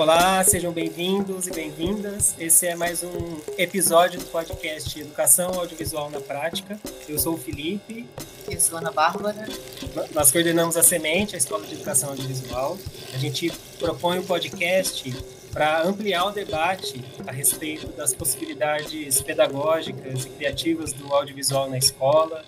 Olá, sejam bem-vindos e bem-vindas. Esse é mais um episódio do podcast Educação Audiovisual na Prática. Eu sou o Felipe. Eu sou a Ana Bárbara. Nós coordenamos a Semente, a Escola de Educação Audiovisual. A gente propõe o um podcast para ampliar o debate a respeito das possibilidades pedagógicas e criativas do audiovisual na escola,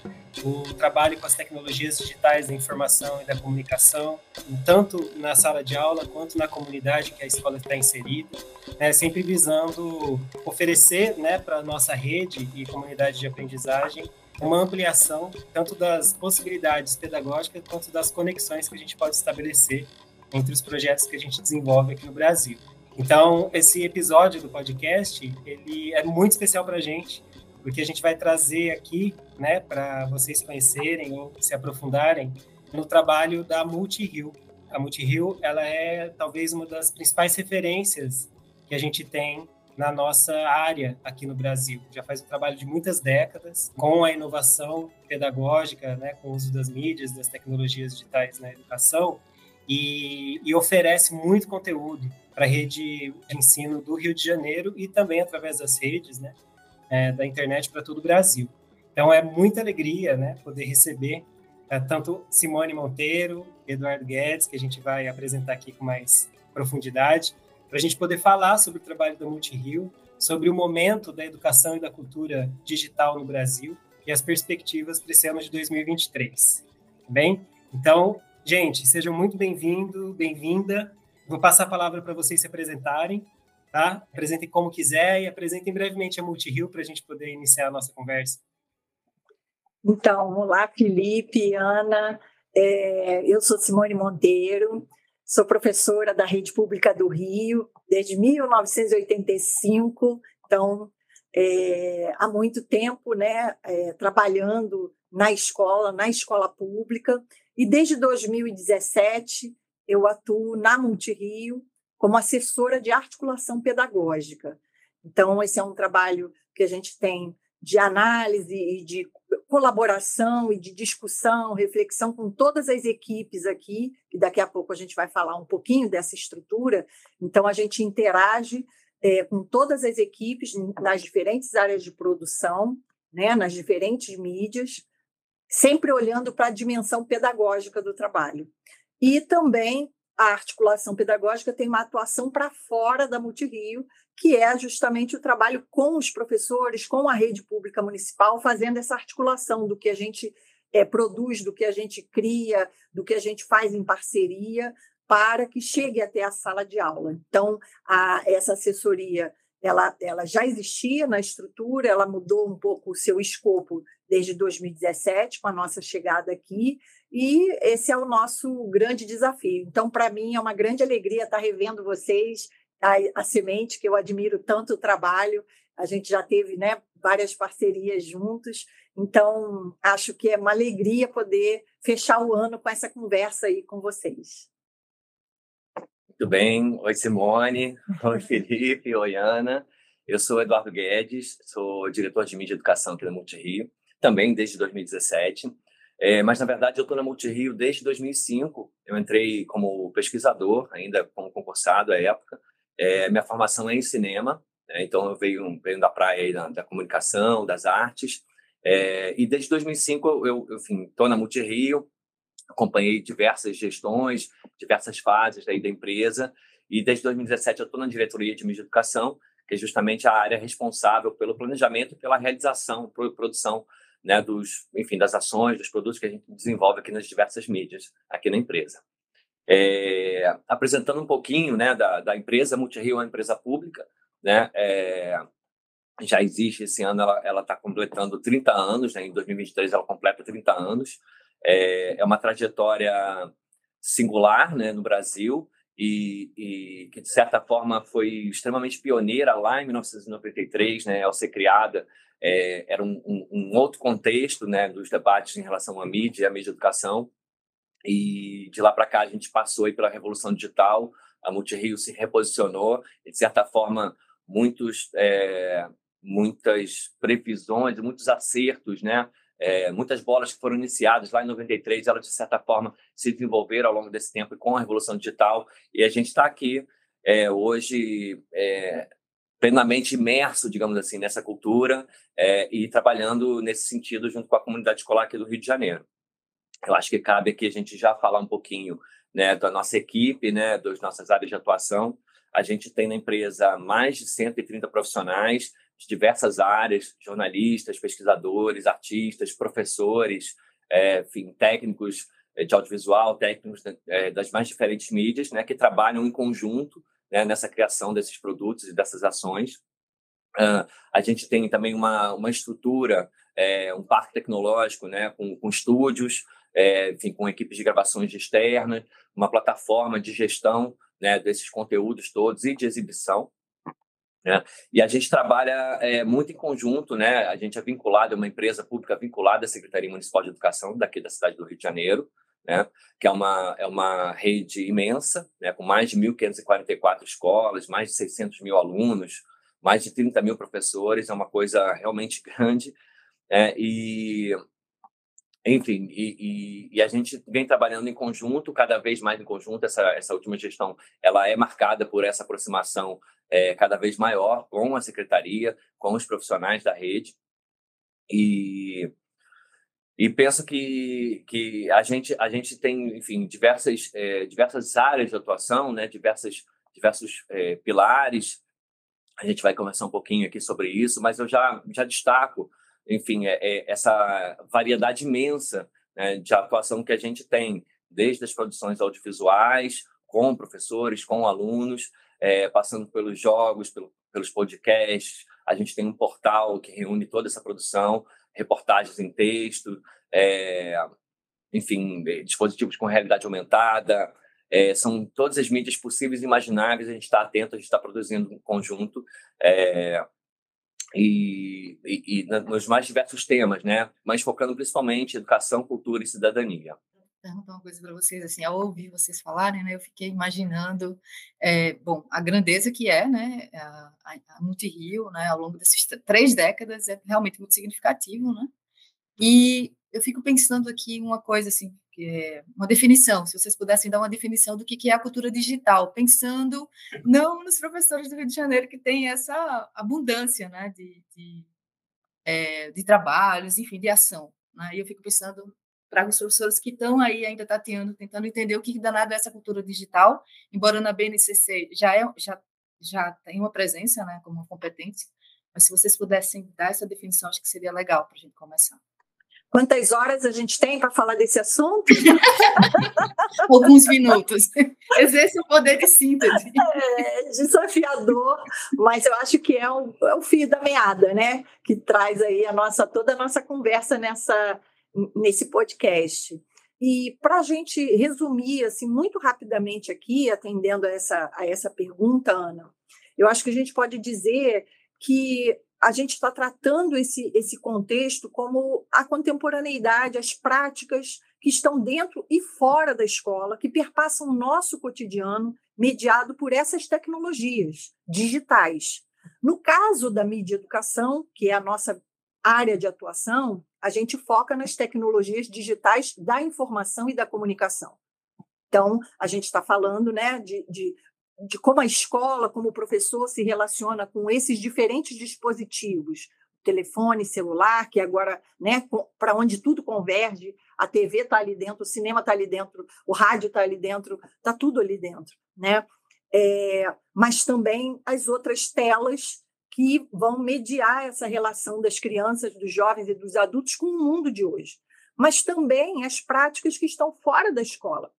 o trabalho com as tecnologias digitais da informação e da comunicação, tanto na sala de aula quanto na comunidade que a escola está inserida, né, sempre visando oferecer né, para a nossa rede e comunidade de aprendizagem uma ampliação tanto das possibilidades pedagógicas quanto das conexões que a gente pode estabelecer entre os projetos que a gente desenvolve aqui no Brasil. Então, esse episódio do podcast, ele é muito especial para a gente, porque a gente vai trazer aqui, né, para vocês conhecerem ou se aprofundarem no trabalho da Multi-Rio. A Multi-Rio, ela é talvez uma das principais referências que a gente tem na nossa área aqui no Brasil. Já faz um trabalho de muitas décadas com a inovação pedagógica, né, com o uso das mídias, das tecnologias digitais na educação, e, e oferece muito conteúdo para a rede de ensino do Rio de Janeiro e também através das redes né, é, da internet para todo o Brasil. Então é muita alegria né, poder receber é, tanto Simone Monteiro, Eduardo Guedes, que a gente vai apresentar aqui com mais profundidade, para a gente poder falar sobre o trabalho da Multirio, sobre o momento da educação e da cultura digital no Brasil e as perspectivas para esse ano de 2023. Tá bem? Então, gente, sejam muito bem-vindos, bem-vinda. Vou passar a palavra para vocês se apresentarem, tá? Apresentem como quiser e apresentem brevemente a Multirio para a gente poder iniciar a nossa conversa. Então, olá, Felipe, Ana. É, eu sou Simone Monteiro, sou professora da Rede Pública do Rio desde 1985, então é, há muito tempo, né, é, trabalhando na escola, na escola pública, e desde 2017 eu atuo na Multirio como assessora de articulação pedagógica. Então, esse é um trabalho que a gente tem de análise e de colaboração e de discussão, reflexão com todas as equipes aqui, e daqui a pouco a gente vai falar um pouquinho dessa estrutura. Então, a gente interage é, com todas as equipes nas diferentes áreas de produção, né, nas diferentes mídias, sempre olhando para a dimensão pedagógica do trabalho. E também a articulação pedagógica tem uma atuação para fora da Multirio, que é justamente o trabalho com os professores, com a rede pública municipal, fazendo essa articulação do que a gente é, produz, do que a gente cria, do que a gente faz em parceria, para que chegue até a sala de aula. Então, a, essa assessoria ela, ela já existia na estrutura, ela mudou um pouco o seu escopo desde 2017, com a nossa chegada aqui, e esse é o nosso grande desafio. Então, para mim, é uma grande alegria estar revendo vocês, a, a Semente, que eu admiro tanto o trabalho, a gente já teve né, várias parcerias juntos, então acho que é uma alegria poder fechar o ano com essa conversa aí com vocês. Muito bem. Oi, Simone. Oi, Felipe. Oi, Ana. Eu sou Eduardo Guedes, sou diretor de mídia e educação aqui na Multirio, também desde 2017. É, mas, na verdade, eu estou na Multirio desde 2005. Eu entrei como pesquisador, ainda como concursado à época. É, minha formação é em cinema, né? então eu venho, venho da praia da, da, comunicação, das artes. É, e desde 2005 eu, eu estou na Multirio, acompanhei diversas gestões, diversas fases aí da empresa, e desde 2017 eu estou na diretoria de mídia e educação, que é justamente a área responsável pelo planejamento e pela realização, produção né, dos, enfim, das ações, dos produtos que a gente desenvolve aqui nas diversas mídias aqui na empresa. É, apresentando um pouquinho né, da, da empresa, Multirio é uma empresa pública, né, é, já existe esse ano, ela está completando 30 anos, né, em 2023 ela completa 30 anos, é, é uma trajetória singular né, no Brasil e, e, que, de certa forma, foi extremamente pioneira lá em 1993, né, ao ser criada. É, era um, um, um, outro contexto né, dos debates em relação à mídia à mídia educação. E de lá para cá a gente passou aí pela revolução digital, a Multirio se reposicionou e, de certa forma, muitos, é, muitas previsões, muitos acertos, né, é, muitas bolas que foram iniciadas lá em 93, elas, de certa forma, se desenvolveram ao longo desse tempo com a Revolução Digital. E a gente está aqui é, hoje é, plenamente imerso, digamos assim, nessa cultura é, e trabalhando nesse sentido junto com a comunidade escolar aqui do Rio de Janeiro. Eu acho que cabe aqui a gente já falar um pouquinho né, da nossa equipe, né, das nossas áreas de atuação. A gente tem na empresa mais de 130 profissionais de diversas áreas, jornalistas, pesquisadores, artistas, professores, é, enfim, técnicos é, de audiovisual, técnicos é, das mais diferentes mídias, né, que trabalham em conjunto né, nessa criação desses produtos e dessas ações. Uh, a gente tem também uma, uma estrutura, é, um parque tecnológico, né, com, com estúdios, é, enfim, com equipes de gravações externas, uma plataforma de gestão né, desses conteúdos todos e de exibição. Né? E a gente trabalha é, muito em conjunto, né? A gente é vinculado, é uma empresa pública vinculada à Secretaria Municipal de Educação daqui da cidade do Rio de Janeiro, né? Que é uma é uma rede imensa, né? Com mais de 1.544 escolas, mais de 600 mil alunos, mais de 30 mil professores, é uma coisa realmente grande. É, e enfim, e, e, e, a gente vem trabalhando em conjunto, cada vez mais em conjunto. Essa, essa última gestão ela é marcada por essa aproximação é, cada vez maior com a secretaria, com os profissionais da rede. E, e penso que, que a, gente, a gente tem, enfim, diversas, é, diversas áreas de atuação, né? diversas, diversos é, pilares. A gente vai conversar um pouquinho aqui sobre isso, mas eu já, já destaco enfim, é, é essa variedade imensa né, de atuação que a gente tem, desde as produções audiovisuais, com professores, com alunos, é, passando pelos jogos, pelo, pelos podcasts. A gente tem um portal que reúne toda essa produção, reportagens em texto, é, enfim, dispositivos com realidade aumentada. É, são todas as mídias possíveis e imagináveis, a gente está atento, a gente está produzindo um conjunto. E, e, e, nos mais diversos temas, né? Mas focando principalmente em educação, cultura e cidadania. Perguntar uma coisa para vocês, assim, ao ouvir vocês falarem, né, eu fiquei imaginando, é, bom, a grandeza que é, né, a, a Multirio, né, ao longo dessas três décadas é realmente muito significativo, né? E eu fico pensando aqui uma coisa assim, é uma definição, se vocês pudessem dar uma definição do que é a cultura digital, pensando não nos professores do Rio de Janeiro que têm essa abundância né, de, de, é, de trabalhos, enfim, de ação. Né? E eu fico pensando para os professores que estão aí ainda tateando, tentando entender o que danado é essa cultura digital, embora na BNCC já, é, já, já tem uma presença né, como competência, mas se vocês pudessem dar essa definição, acho que seria legal para a gente começar. Quantas horas a gente tem para falar desse assunto? Alguns minutos. Exerce o poder de síntese. É desafiador, mas eu acho que é o, é o fio da meada, né? Que traz aí a nossa, toda a nossa conversa nessa, nesse podcast. E para a gente resumir assim, muito rapidamente aqui, atendendo a essa, a essa pergunta, Ana, eu acho que a gente pode dizer que a gente está tratando esse, esse contexto como a contemporaneidade, as práticas que estão dentro e fora da escola, que perpassam o nosso cotidiano, mediado por essas tecnologias digitais. No caso da mídia educação, que é a nossa área de atuação, a gente foca nas tecnologias digitais da informação e da comunicação. Então, a gente está falando né, de, de de como a escola, como o professor se relaciona com esses diferentes dispositivos, telefone, celular, que agora, né, para onde tudo converge, a TV está ali dentro, o cinema está ali dentro, o rádio está ali dentro, está tudo ali dentro, né? É, mas também as outras telas que vão mediar essa relação das crianças, dos jovens e dos adultos com o mundo de hoje. Mas também as práticas que estão fora da escola.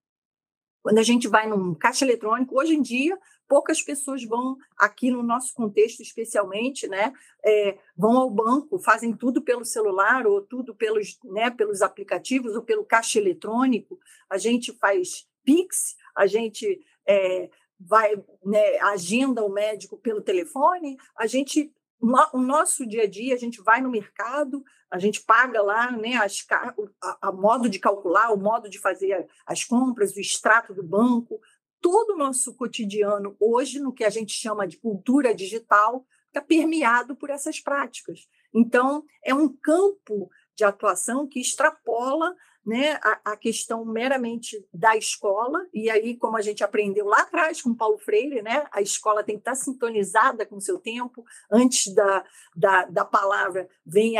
Quando a gente vai num caixa eletrônico, hoje em dia, poucas pessoas vão, aqui no nosso contexto especialmente, né, é, vão ao banco, fazem tudo pelo celular ou tudo pelos, né, pelos aplicativos ou pelo caixa eletrônico. A gente faz Pix, a gente é, vai, né, agenda o médico pelo telefone, a gente o nosso dia a dia, a gente vai no mercado, a gente paga lá né, as, a, a modo de calcular, o modo de fazer as compras, o extrato do banco, todo o nosso cotidiano hoje, no que a gente chama de cultura digital, está permeado por essas práticas. Então, é um campo de atuação que extrapola né, a, a, questão meramente da escola, e aí, como a gente aprendeu lá atrás com Paulo Freire, né, a escola tem que estar sintonizada com o seu tempo, antes da, da, da palavra vem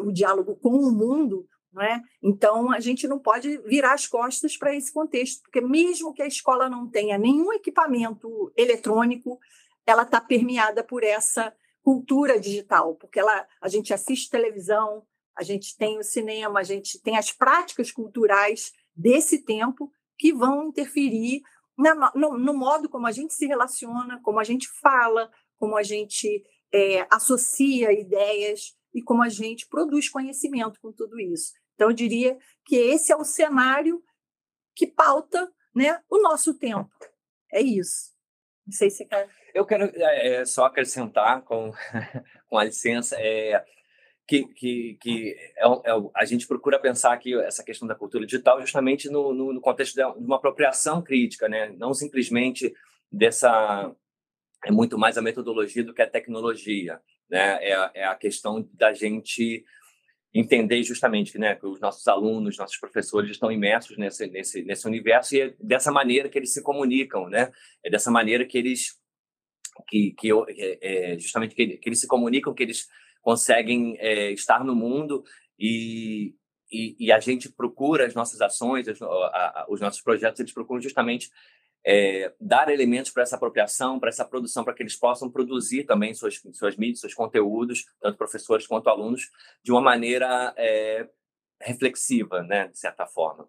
o diálogo com o mundo, não é? Então, a gente não pode virar as costas para esse contexto, porque mesmo que a escola não tenha nenhum equipamento eletrônico, ela está permeada por essa cultura digital, porque ela, a gente assiste televisão, a gente tem o cinema, a gente tem as práticas culturais desse tempo que vão interferir na, no, no, modo como a gente se relaciona, como a gente fala, como a gente é, associa ideias e como a gente produz conhecimento com tudo isso. Então, eu diria que esse é o cenário que pauta né, o nosso tempo. É isso. Não sei se quer. Eu quero é, é só acrescentar, com, com a licença, é, que, que, que é, é, a gente procura pensar aqui essa questão da cultura digital justamente no, no, no contexto de uma apropriação crítica, né? não simplesmente dessa. É muito mais a metodologia do que a tecnologia. Né? É, é a questão da gente entender justamente né, que os nossos alunos, nossos professores estão imersos nesse, nesse, nesse universo e é dessa maneira que eles se comunicam, né? É dessa maneira que eles que, que é, justamente que, que, eles se comunicam, que eles conseguem é, estar no mundo e, e, e, a gente procura as nossas ações, a, a, os nossos projetos, eles procuram justamente é, dar elementos para essa apropriação, para essa produção, para que eles possam produzir também suas, suas mídias, seus conteúdos, tanto professores quanto alunos, de uma maneira é, reflexiva, né, de certa forma.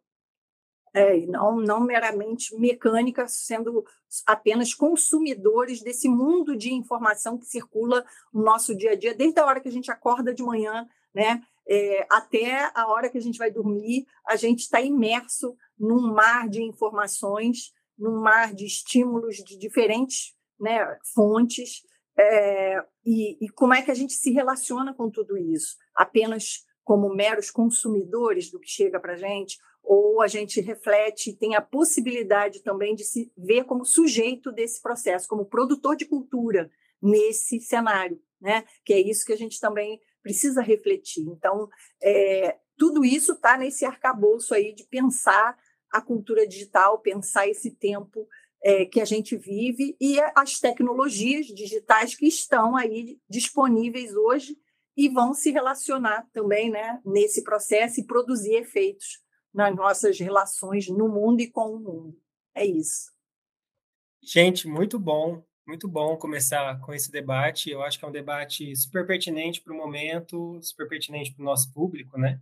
É, e não, não meramente mecânica, sendo apenas consumidores desse mundo de informação que circula no nosso dia a dia, desde a hora que a gente acorda de manhã, né, é, até a hora que a gente vai dormir, a gente está imerso num mar de informações num mar de estímulos de diferentes né, fontes, é, e, e como é que a gente se relaciona com tudo isso? Apenas como meros consumidores do que chega para a gente, ou a gente reflete tem a possibilidade também de se ver como sujeito desse processo, como produtor de cultura nesse cenário, né? Que é isso que a gente também precisa refletir. Então, é, tudo isso está nesse arcabouço aí de pensar a cultura digital, pensar esse tempo é, que a gente vive e as tecnologias digitais que estão aí disponíveis hoje e vão se relacionar também né, nesse processo e produzir efeitos nas nossas relações no mundo e com o mundo. É isso. Gente, muito bom, muito bom começar com esse debate. Eu acho que é um debate super pertinente para o momento, super pertinente para o nosso público, né?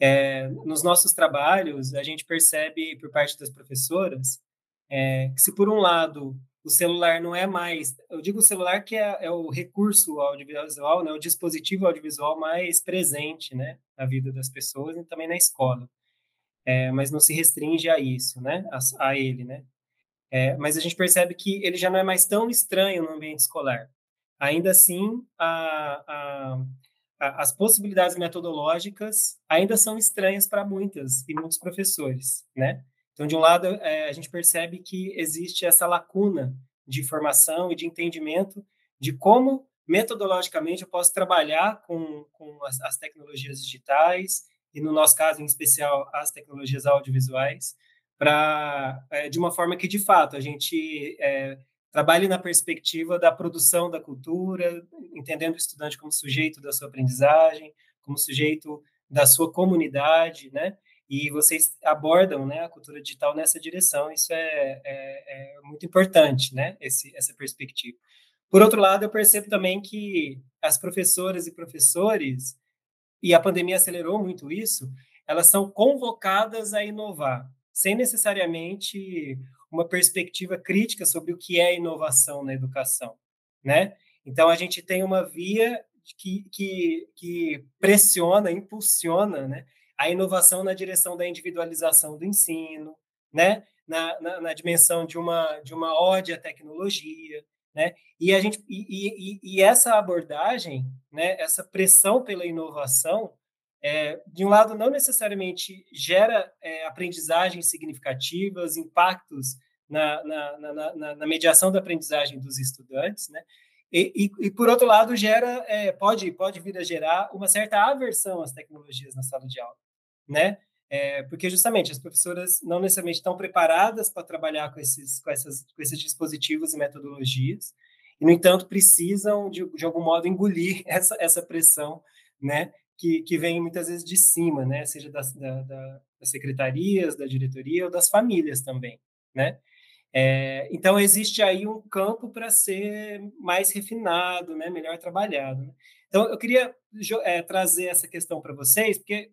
É, nos nossos trabalhos, a gente percebe por parte das professoras é, que, se por um lado o celular não é mais, eu digo o celular que é, é o recurso audiovisual, né, o dispositivo audiovisual mais presente né, na vida das pessoas e também na escola. É, mas não se restringe a isso, né, a, a ele, né. É, mas a gente percebe que ele já não é mais tão estranho no ambiente escolar. Ainda assim, a, a as possibilidades metodológicas ainda são estranhas para muitas e muitos professores, né? Então, de um lado, é, a gente percebe que existe essa lacuna de informação e de entendimento de como metodologicamente eu posso trabalhar com, com as, as, tecnologias digitais e, no nosso caso, em especial, as tecnologias audiovisuais, para é, de uma forma que, de fato, a gente é, Trabalhe na perspectiva da produção da cultura, entendendo o estudante como sujeito da sua aprendizagem, como sujeito da sua comunidade, né? E vocês abordam né, a cultura digital nessa direção, isso é, é, é muito importante, né? Esse, essa perspectiva. Por outro lado, eu percebo também que as professoras e professores, e a pandemia acelerou muito isso, elas são convocadas a inovar, sem necessariamente uma perspectiva crítica sobre o que é inovação na educação, né? Então a gente tem uma via que, que, que pressiona, impulsiona, né, a inovação na direção da individualização do ensino, né, na, na, na dimensão de uma de uma ode à tecnologia, né? E a gente e, e, e essa abordagem, né, essa pressão pela inovação, é, de um lado, não necessariamente gera é, aprendizagens significativas, impactos na, na, na, na, mediação da aprendizagem dos estudantes, né? E, e, e por outro lado, gera, é, pode, pode vir a gerar uma certa aversão às tecnologias na sala de aula, né? É, porque justamente as professoras não necessariamente estão preparadas para trabalhar com esses, com, essas, com esses dispositivos e metodologias, e, no entanto, precisam, de, de algum modo, engolir essa, essa pressão né, que, que vem muitas vezes de cima, né, seja das, da, da, das secretarias, da diretoria ou das famílias também. Né? É, então, existe aí um campo para ser mais refinado, né, melhor trabalhado. Né? Então, eu queria é, trazer essa questão para vocês, porque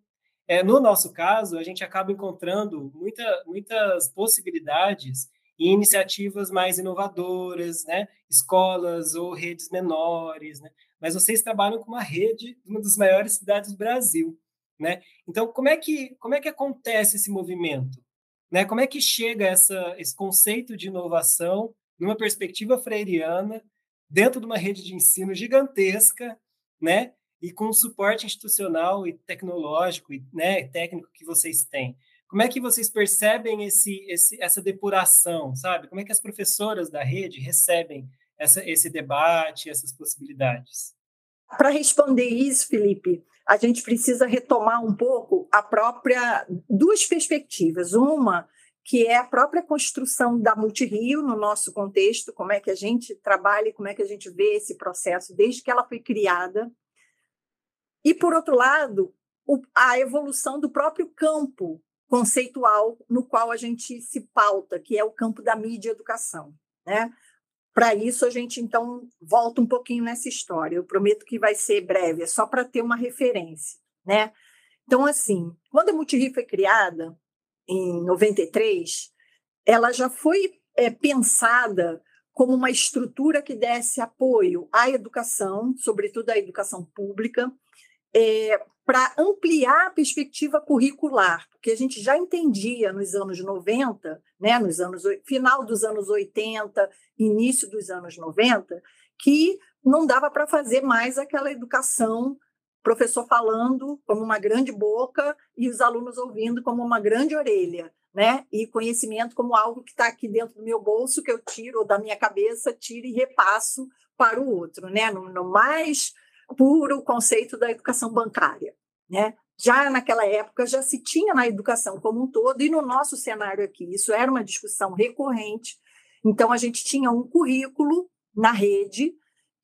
é, no nosso caso, a gente acaba encontrando muita, muitas possibilidades e iniciativas mais inovadoras, né? escolas ou redes menores, né? mas vocês trabalham com uma rede de uma das maiores cidades do Brasil. Né? Então, como é, que, como é que acontece esse movimento? Né? Como é que chega essa, esse conceito de inovação numa perspectiva freiriana, dentro de uma rede de ensino gigantesca, né? E com o suporte institucional e tecnológico e né, técnico que vocês têm. Como é que vocês percebem esse, esse, essa depuração, sabe? Como é que as professoras da rede recebem essa, esse debate, essas possibilidades? Para responder isso, Felipe, a gente precisa retomar um pouco a própria duas perspectivas. Uma que é a própria construção da Multirio no nosso contexto, como é que a gente trabalha como é que a gente vê esse processo desde que ela foi criada. E, por outro lado, a evolução do próprio campo conceitual no qual a gente se pauta, que é o campo da mídia e educação. Né? Para isso, a gente, então, volta um pouquinho nessa história. Eu prometo que vai ser breve, é só para ter uma referência. Né? Então, assim, quando a Multirio foi criada, em 93, ela já foi é, pensada como uma estrutura que desse apoio à educação, sobretudo à educação pública, é, para ampliar a perspectiva curricular, porque a gente já entendia nos anos 90, né, nos anos final dos anos 80, início dos anos 90, que não dava para fazer mais aquela educação professor falando como uma grande boca e os alunos ouvindo como uma grande orelha, né? E conhecimento como algo que está aqui dentro do meu bolso que eu tiro ou da minha cabeça tiro e repasso para o outro, né? No, no mais puro conceito da educação bancária, né? Já naquela época já se tinha na educação como um todo e no nosso cenário aqui isso era uma discussão recorrente. Então a gente tinha um currículo na rede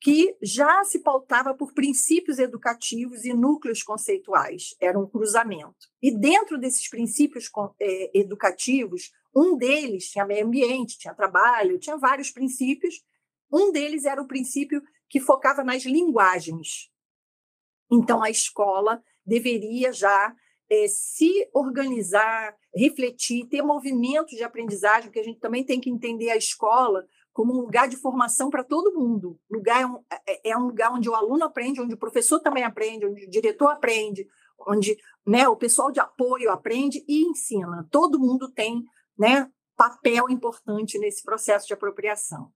que já se pautava por princípios educativos e núcleos conceituais, era um cruzamento. E dentro desses princípios é, educativos, um deles tinha meio ambiente, tinha trabalho, tinha vários princípios. Um deles era o princípio que focava nas linguagens. Então, a escola deveria já é, se organizar, refletir, ter movimentos de aprendizagem, porque a gente também tem que entender a escola como um lugar de formação para todo mundo. Lugar é um, é, é um lugar onde o aluno aprende, onde o professor também aprende, onde o diretor aprende, onde né, o pessoal de apoio aprende e ensina. Todo mundo tem né, papel importante nesse processo de apropriação.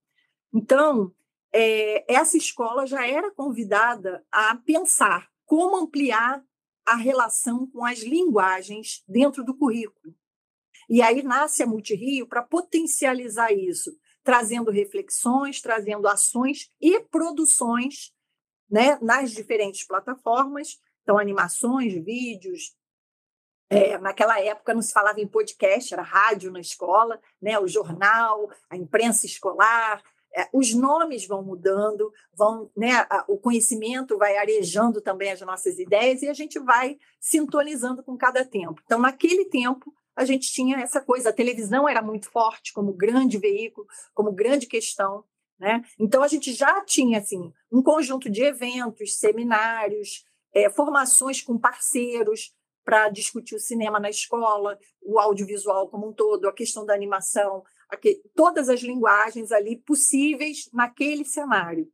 Então, é, essa escola já era convidada a pensar como ampliar a relação com as linguagens dentro do currículo. E aí nasce a Multirio para potencializar isso, trazendo reflexões, trazendo ações e produções né, nas diferentes plataformas, então animações, vídeos. É, naquela época não se falava em podcast, era rádio na escola, né, o jornal, a imprensa escolar, os nomes vão mudando, vão, né, o conhecimento vai arejando também as nossas ideias e a gente vai sintonizando com cada tempo. Então, naquele tempo, a gente tinha essa coisa, a televisão era muito forte como grande veículo, como grande questão, né? Então a gente já tinha assim um conjunto de eventos, seminários, é, formações com parceiros para discutir o cinema na escola, o audiovisual como um todo, a questão da animação, todas as linguagens ali possíveis naquele cenário.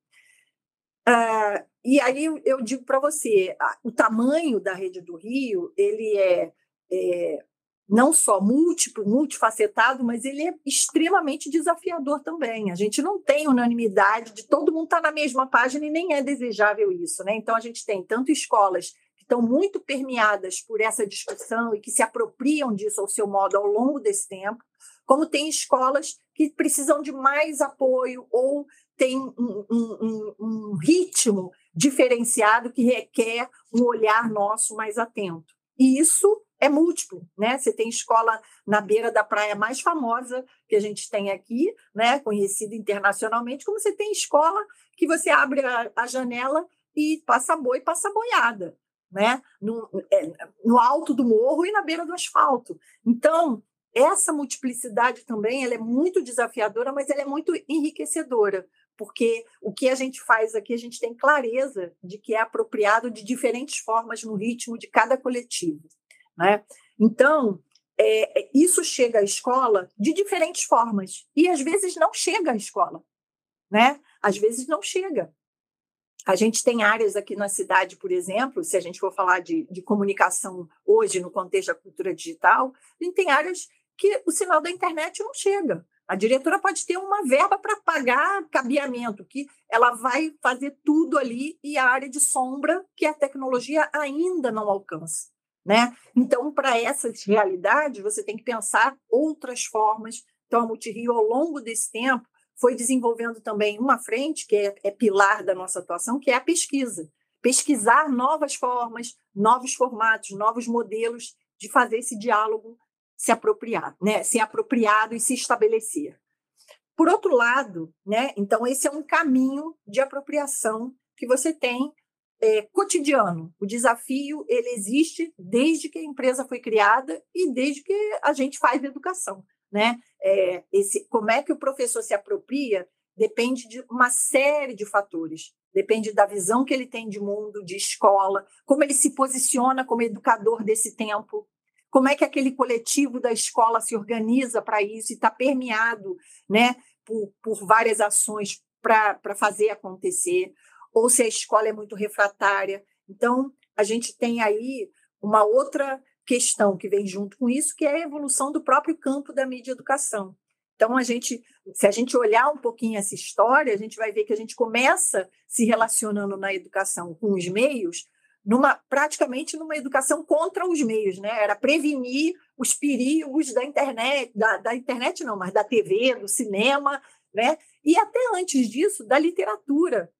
Uh, e aí eu digo para você, o tamanho da rede do Rio, ele é, é, não só múltiplo, multifacetado, mas ele é extremamente desafiador também. A gente não tem unanimidade de todo mundo estar tá na mesma página e nem é desejável isso. Né? Então, a gente tem tanto escolas que estão muito permeadas por essa discussão e que se apropriam disso ao seu modo ao longo desse tempo, como tem escolas que precisam de mais apoio ou tem um, um, um ritmo diferenciado que requer um olhar nosso mais atento. E isso é múltiplo, né? Você tem escola na beira da praia mais famosa que a gente tem aqui, né? Conhecida internacionalmente, como você tem escola que você abre a, a janela e passa boi, passa boiada, né? No, é, no alto do morro e na beira do asfalto. Então, essa multiplicidade também ela é muito desafiadora, mas ela é muito enriquecedora, porque o que a gente faz aqui, a gente tem clareza de que é apropriado de diferentes formas no ritmo de cada coletivo. Né? Então, é, isso chega à escola de diferentes formas, e às vezes não chega à escola. Né? Às vezes não chega. A gente tem áreas aqui na cidade, por exemplo, se a gente for falar de, de comunicação hoje no contexto da cultura digital, a gente tem áreas que o sinal da internet não chega. A diretora pode ter uma verba para pagar cabeamento, que ela vai fazer tudo ali e a área de sombra que a tecnologia ainda não alcança. Né? Então, para essas realidades, você tem que pensar outras formas. Então, a Multirio, ao longo desse tempo, foi desenvolvendo também uma frente, que é, é pilar da nossa atuação, que é a pesquisa. Pesquisar novas formas, novos formatos, novos modelos de fazer esse diálogo se apropriar, né? ser apropriado e se estabelecer. Por outro lado, né? então esse é um caminho de apropriação que você tem é, cotidiano. O desafio ele existe desde que a empresa foi criada e desde que a gente faz educação. Né? É, esse, como é que o professor se apropria depende de uma série de fatores. Depende da visão que ele tem de mundo, de escola, como ele se posiciona como educador desse tempo, como é que aquele coletivo da escola se organiza para isso e está permeado né, por, por várias ações para fazer acontecer ou se a escola é muito refratária. Então, a gente tem aí uma outra questão que vem junto com isso, que é a evolução do próprio campo da mídia educação. Então, a gente, se a gente olhar um pouquinho essa história, a gente vai ver que a gente começa se relacionando na educação com os meios, numa praticamente numa educação contra os meios, né? Era prevenir os perigos da internet, da, da internet não, mas da TV, do cinema, né? E até antes disso, da literatura,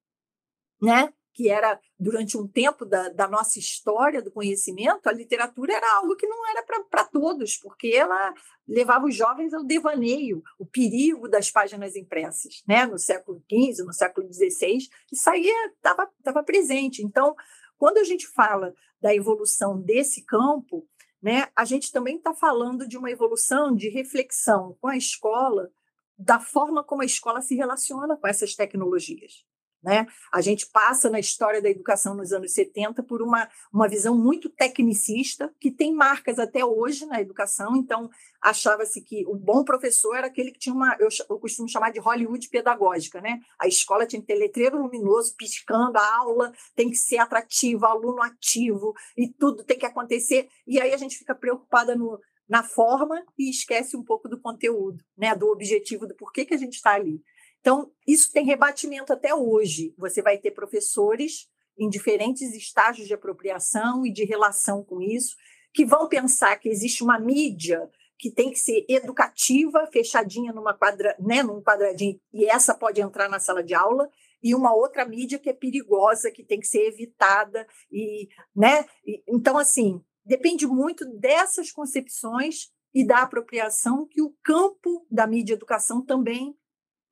né? que era durante um tempo da, da, nossa história do conhecimento, a literatura era algo que não era para todos, porque ela levava os jovens ao devaneio, o perigo das páginas impressas, né? No século XV, no século XVI, isso aí estava presente. Então, quando a gente fala da evolução desse campo, né, a gente também está falando de uma evolução de reflexão com a escola, da forma como a escola se relaciona com essas tecnologias. Né? A gente passa na história da educação nos anos 70 por uma, uma visão muito tecnicista, que tem marcas até hoje na educação. Então, achava-se que o bom professor era aquele que tinha uma, eu, eu, costumo chamar de Hollywood pedagógica. Né? A escola tinha que ter letreiro luminoso, piscando, a aula tem que ser atrativa, aluno ativo, e tudo tem que acontecer. E aí a gente fica preocupada no, na forma e esquece um pouco do conteúdo, né? do objetivo, do porquê que a gente está ali. Então, isso tem rebatimento até hoje. Você vai ter professores em diferentes estágios de apropriação e de relação com isso, que vão pensar que existe uma mídia que tem que ser educativa, fechadinha numa quadra, né, num quadradinho, e essa pode entrar na sala de aula, e uma outra mídia que é perigosa, que tem que ser evitada e, né? Então assim, depende muito dessas concepções e da apropriação que o campo da mídia educação também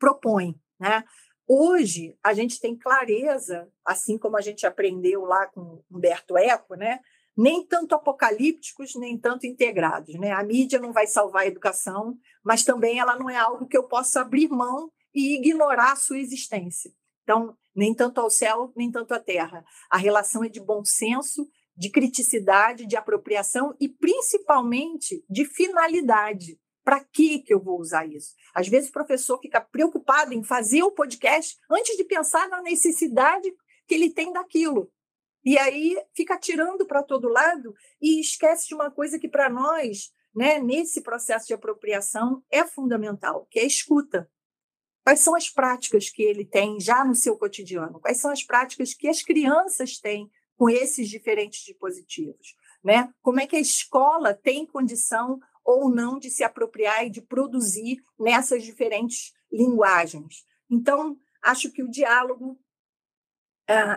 propõe. Né? Hoje, a gente tem clareza, assim como a gente aprendeu lá com Humberto Eco, né? nem tanto apocalípticos, nem tanto integrados. Né? A mídia não vai salvar a educação, mas também ela não é algo que eu possa abrir mão e ignorar a sua existência. Então, nem tanto ao céu, nem tanto à terra. A relação é de bom senso, de criticidade, de apropriação e, principalmente, de finalidade. Para que que eu vou usar isso? Às vezes o professor fica preocupado em fazer o podcast antes de pensar na necessidade que ele tem daquilo. E aí fica tirando para todo lado e esquece de uma coisa que para nós, né, nesse processo de apropriação é fundamental, que é a escuta. Quais são as práticas que ele tem já no seu cotidiano? Quais são as práticas que as crianças têm com esses diferentes dispositivos? Né? Como é que a escola tem condição ou não de se apropriar e de produzir nessas diferentes linguagens. Então, acho que o diálogo,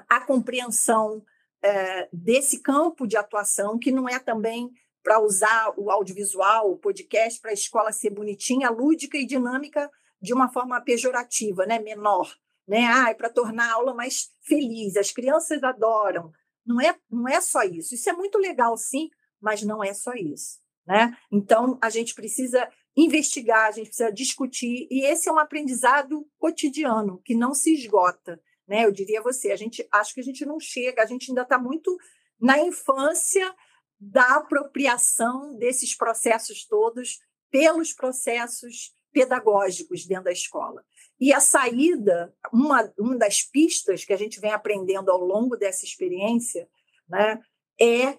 a compreensão, é, desse campo de atuação, que não é também para usar o audiovisual, o podcast, para a escola ser bonitinha, lúdica e dinâmica de uma forma pejorativa, né? menor. Né? Ah, é para tornar a aula mais feliz. As crianças adoram. Não é, não é só isso. Isso é muito legal, sim, mas não é só isso. Né? Então, a gente precisa investigar, a gente precisa discutir, e esse é um aprendizado cotidiano, que não se esgota. Né? Eu diria a você, a gente acho que a gente não chega, a gente ainda está muito na infância da apropriação desses processos todos pelos processos pedagógicos dentro da escola. E a saída, uma, uma das pistas que a gente vem aprendendo ao longo dessa experiência, né, é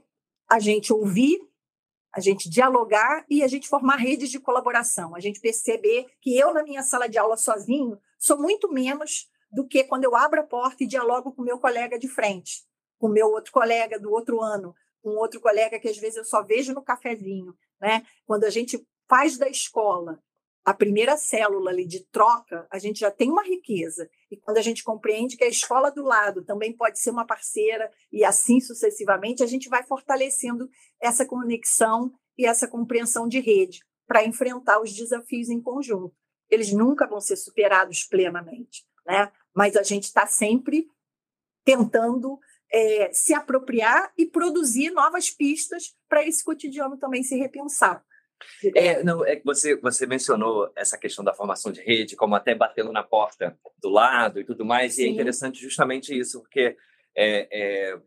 a gente ouvir, a gente dialogar e a gente formar redes de colaboração, a gente perceber que eu, na minha sala de aula sozinho, sou muito menos do que quando eu abro a porta e dialogo com meu colega de frente, com meu outro colega do outro ano, com outro colega que às vezes eu só vejo no cafezinho, né? Quando a gente faz da escola a primeira célula ali de troca, a gente já tem uma riqueza. E quando a gente compreende que a escola do lado também pode ser uma parceira e assim sucessivamente, a gente vai fortalecendo essa conexão e essa compreensão de rede para enfrentar os desafios em conjunto. Eles nunca vão ser superados plenamente, né? Mas a gente está sempre tentando é, se apropriar e produzir novas pistas para esse cotidiano também se repensar. É, não, é que você, você mencionou essa questão da formação de rede, como até batendo na porta do lado e tudo mais, Sim. e é interessante justamente isso, porque é, é,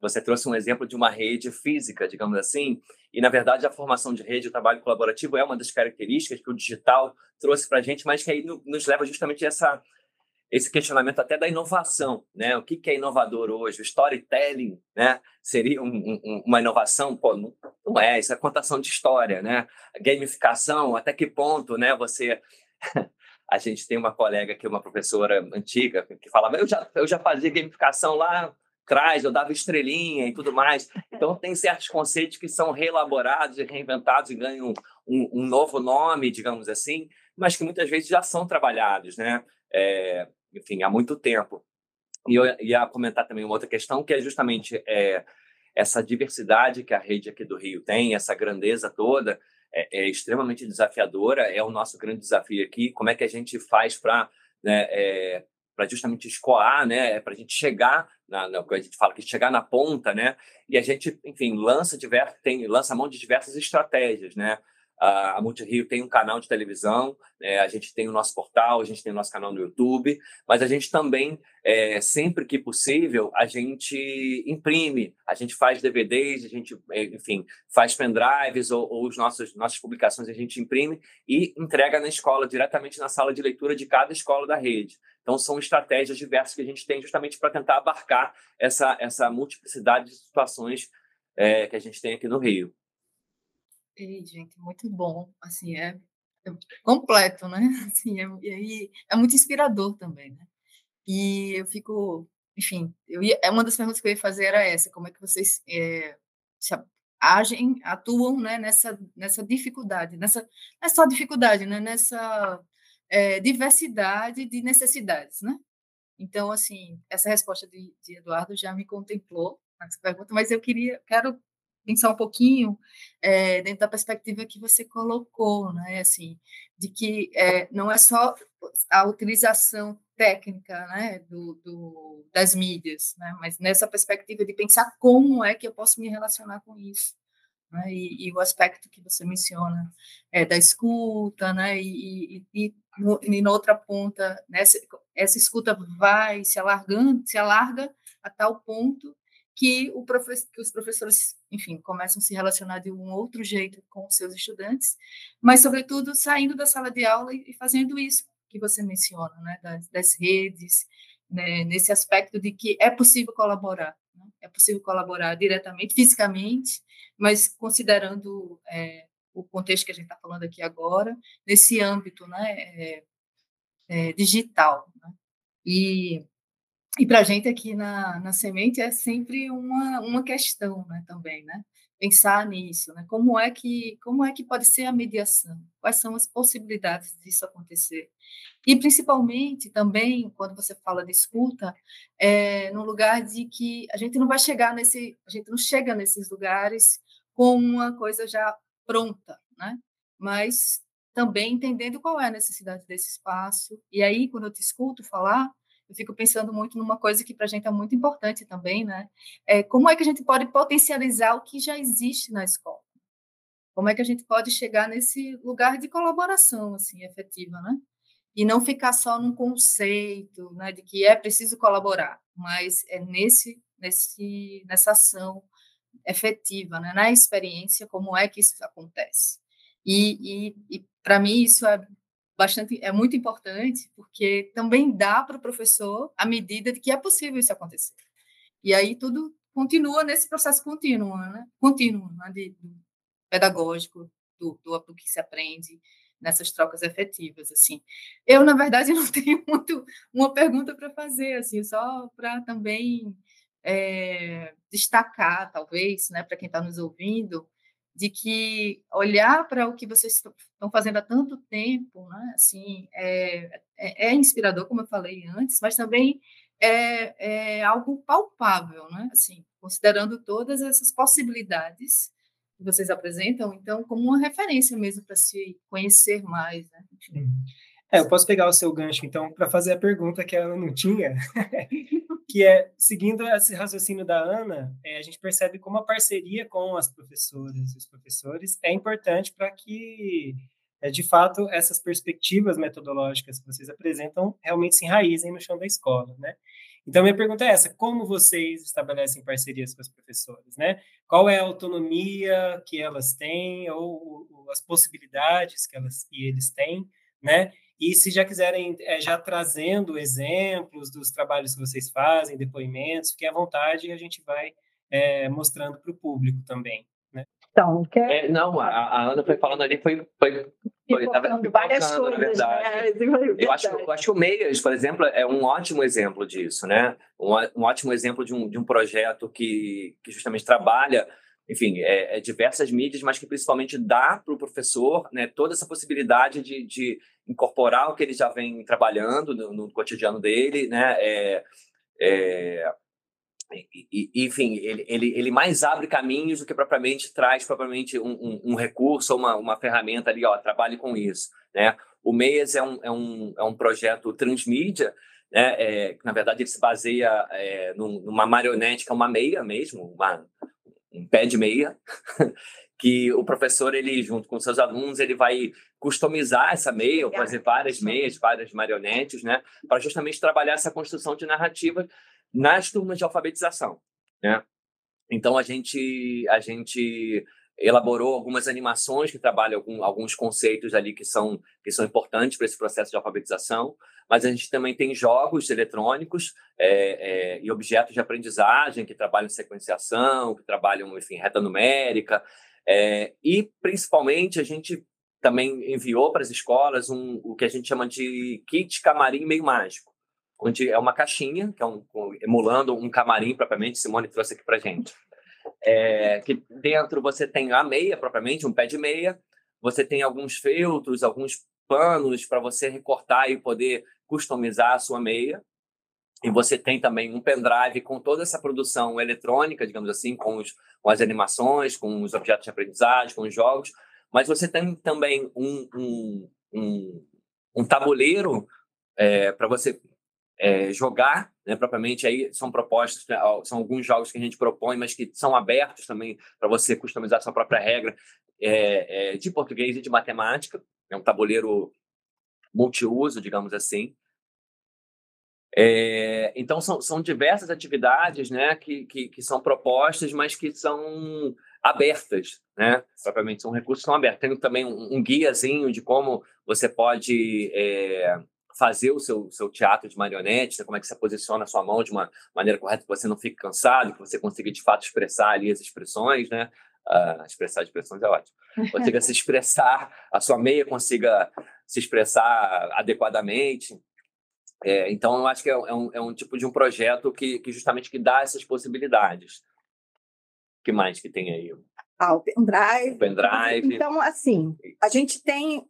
você trouxe um exemplo de uma rede física, digamos assim, e na verdade a formação de rede, o trabalho colaborativo é uma das características que o digital trouxe para a gente, mas que aí nos leva justamente a essa esse questionamento até da inovação, né? O que, que é inovador hoje? O storytelling, né? Seria um, um, uma inovação? Pô, não, não, é, isso é contação de história, né? Gamificação, até que ponto, né? Você... a gente tem uma colega que é uma professora antiga que falava, eu já, eu já fazia gamificação lá atrás, eu dava estrelinha e tudo mais. Então, tem certos conceitos que são reelaborados e reinventados e ganham um, um novo nome, digamos assim, mas que muitas vezes já são trabalhados, né? É, enfim, há muito tempo. E eu ia comentar também uma outra questão, que é justamente é, essa diversidade que a rede aqui do Rio tem, essa grandeza toda, é, é extremamente desafiadora, é o nosso grande desafio aqui. Como é que a gente faz para né, é, para justamente escoar, né, para a gente chegar na, na, a gente fala que chegar na ponta, né, e a gente, enfim, lança diversos, tem lança mão de diversas estratégias, né, a Multirio tem um canal de televisão, é, a gente tem o nosso portal, a gente tem o nosso canal no YouTube, mas a gente também, é, sempre que possível, a gente imprime, a gente faz DVDs, a gente, é, enfim, faz pendrives ou, ou os nossos, nossas publicações a gente imprime e entrega na escola, diretamente na sala de leitura de cada escola da rede. Então, são estratégias diversas que a gente tem justamente para tentar abarcar essa, essa multiplicidade de situações é, que a gente tem aqui no Rio. Ei, gente, muito bom. Assim, é, é completo, né? Assim, é, aí é muito inspirador também, né? E eu fico, enfim, eu ia, é uma das perguntas que eu ia fazer era essa: como é que vocês é, se agem, atuam, né, nessa nessa dificuldade, nessa não é só dificuldade, né, nessa é, diversidade de necessidades, né? Então, assim, essa resposta de, de Eduardo já me contemplou nessa pergunta, mas eu queria, quero pensar um pouquinho é, dentro da perspectiva que você colocou, né, assim, de que é, não é só a utilização técnica, né, do, do, das mídias, né, mas nessa perspectiva de pensar como é que eu posso me relacionar com isso, né, e, e o aspecto que você menciona é, da escuta, né, e, e, e, no, e na outra ponta, né, essa, essa escuta vai se alargando, se alarga a tal ponto que, o que os professores, enfim, começam a se relacionar de um outro jeito com os seus estudantes, mas, sobretudo, saindo da sala de aula e fazendo isso que você menciona, né, das, das redes, né, nesse aspecto de que é possível colaborar, né? é possível colaborar diretamente, fisicamente, mas considerando é, o contexto que a gente está falando aqui agora, nesse âmbito né, é, é, digital. Né? E e para a gente aqui na, na Semente é sempre uma, uma questão né, também, né? Pensar nisso, né? Como é, que, como é que pode ser a mediação? Quais são as possibilidades disso acontecer? E principalmente também, quando você fala de escuta, é no lugar de que a gente não vai chegar nesse, a gente não chega nesses lugares com uma coisa já pronta, né? Mas também entendendo qual é a necessidade desse espaço. E aí, quando eu te escuto falar, eu fico pensando muito numa coisa que para a gente é muito importante também, né? É como é que a gente pode potencializar o que já existe na escola? Como é que a gente pode chegar nesse lugar de colaboração, assim, efetiva, né? E não ficar só num conceito, né, de que é preciso colaborar, mas é nesse, nesse, nessa ação efetiva, né, na experiência, como é que isso acontece. E, e, e para mim isso é bastante, é muito importante, porque também dá para o professor a medida de que é possível isso acontecer. E aí tudo continua nesse processo contínuo, né? Contínuo, né? De, pedagógico, do, do, do, que se aprende nessas trocas efetivas, assim. Eu, na verdade, não tenho muito uma pergunta para fazer, assim, só para também é, destacar, talvez, né, para quem está nos ouvindo, de que olhar para o que vocês estão fazendo há tanto tempo, né, assim, é, é, é, inspirador, como eu falei antes, mas também é, é algo palpável, né, assim, considerando todas essas possibilidades que vocês apresentam, então, como uma referência mesmo para se conhecer mais, né? É, eu posso pegar o seu gancho, então, para fazer a pergunta que ela não tinha, que é, seguindo esse raciocínio da Ana, é, a gente percebe como a parceria com as professoras e os professores é importante para que, é, de fato, essas perspectivas metodológicas que vocês apresentam realmente se enraizem no chão da escola, né? Então, minha pergunta é essa: como vocês estabelecem parcerias com as professoras, né? Qual é a autonomia que elas têm ou, ou as possibilidades que elas e eles têm, né? E se já quiserem, é, já trazendo exemplos dos trabalhos que vocês fazem, depoimentos, fiquem à vontade e a gente vai é, mostrando para o público também. Né? Então, quer... É, não, a, a, Ana foi falando ali, foi, foi, foi várias coisas, na verdade. Né? Eu, acho, eu acho que o Meias, por exemplo, é um ótimo exemplo disso, né? Um, um ótimo exemplo de um, de um projeto que, que justamente trabalha enfim, é, é, diversas mídias, mas que principalmente dá para o professor né, toda essa possibilidade de, de, incorporar o que ele já vem trabalhando no, no cotidiano dele, né? É, é, enfim, ele, ele, ele mais abre caminhos do que propriamente traz propriamente um, um, um recurso ou uma, uma ferramenta ali, ó, trabalhe com isso, né? O MEIAS é um, é um, é um projeto transmídia, né? É, na verdade, ele se baseia é, numa marionete, que é uma meia mesmo, uma, um pé de meia, que o professor, ele junto com seus alunos, ele vai customizar essa meia, ou fazer várias meias, várias marionetes, né, para justamente trabalhar essa construção de narrativa nas turmas de alfabetização, né? Então a gente a gente elaborou algumas animações que trabalham alguns conceitos ali que são que são importantes para esse processo de alfabetização, mas a gente também tem jogos eletrônicos é, é, e objetos de aprendizagem que trabalham sequenciação, que trabalham enfim reta numérica é, e principalmente a gente também enviou para as escolas um, o que a gente chama de kit camarim meio mágico, onde é uma caixinha que é um, emulando um camarim propriamente. Simone trouxe aqui para gente é, que dentro você tem a meia, propriamente, um pé de meia, você tem alguns feltros, alguns panos para você recortar e poder customizar a sua meia. E você tem também um pendrive com toda essa produção eletrônica, digamos assim, com, os, com as animações, com os objetos de aprendizagem, com os jogos. Mas você tem também um, um, um, um tabuleiro é, para você é, jogar, né, propriamente aí são propostas, né, são alguns jogos que a gente propõe, mas que são abertos também para você customizar sua própria regra é, é, de português e de matemática. É um tabuleiro multiuso, digamos assim. É, então, são, são diversas atividades né, que, que, que, são propostas, mas que são abertas, né? Propriamente, são recursos que são abertos. Tem também um, um guiazinho de como você pode é, fazer o seu, seu teatro de marionete, né? como é que você posiciona a sua mão de uma maneira correta, que você não fique cansado, que você consiga de fato expressar ali as expressões, né? Uh, expressar expressões é ótimo. Consiga se expressar, a sua meia consiga se expressar adequadamente. É, então, eu acho que é, é, um, é um tipo de um projeto que, que justamente que dá essas possibilidades. O que mais que tem aí? Ah, o pendrive. pendrive. Então, assim, a gente tem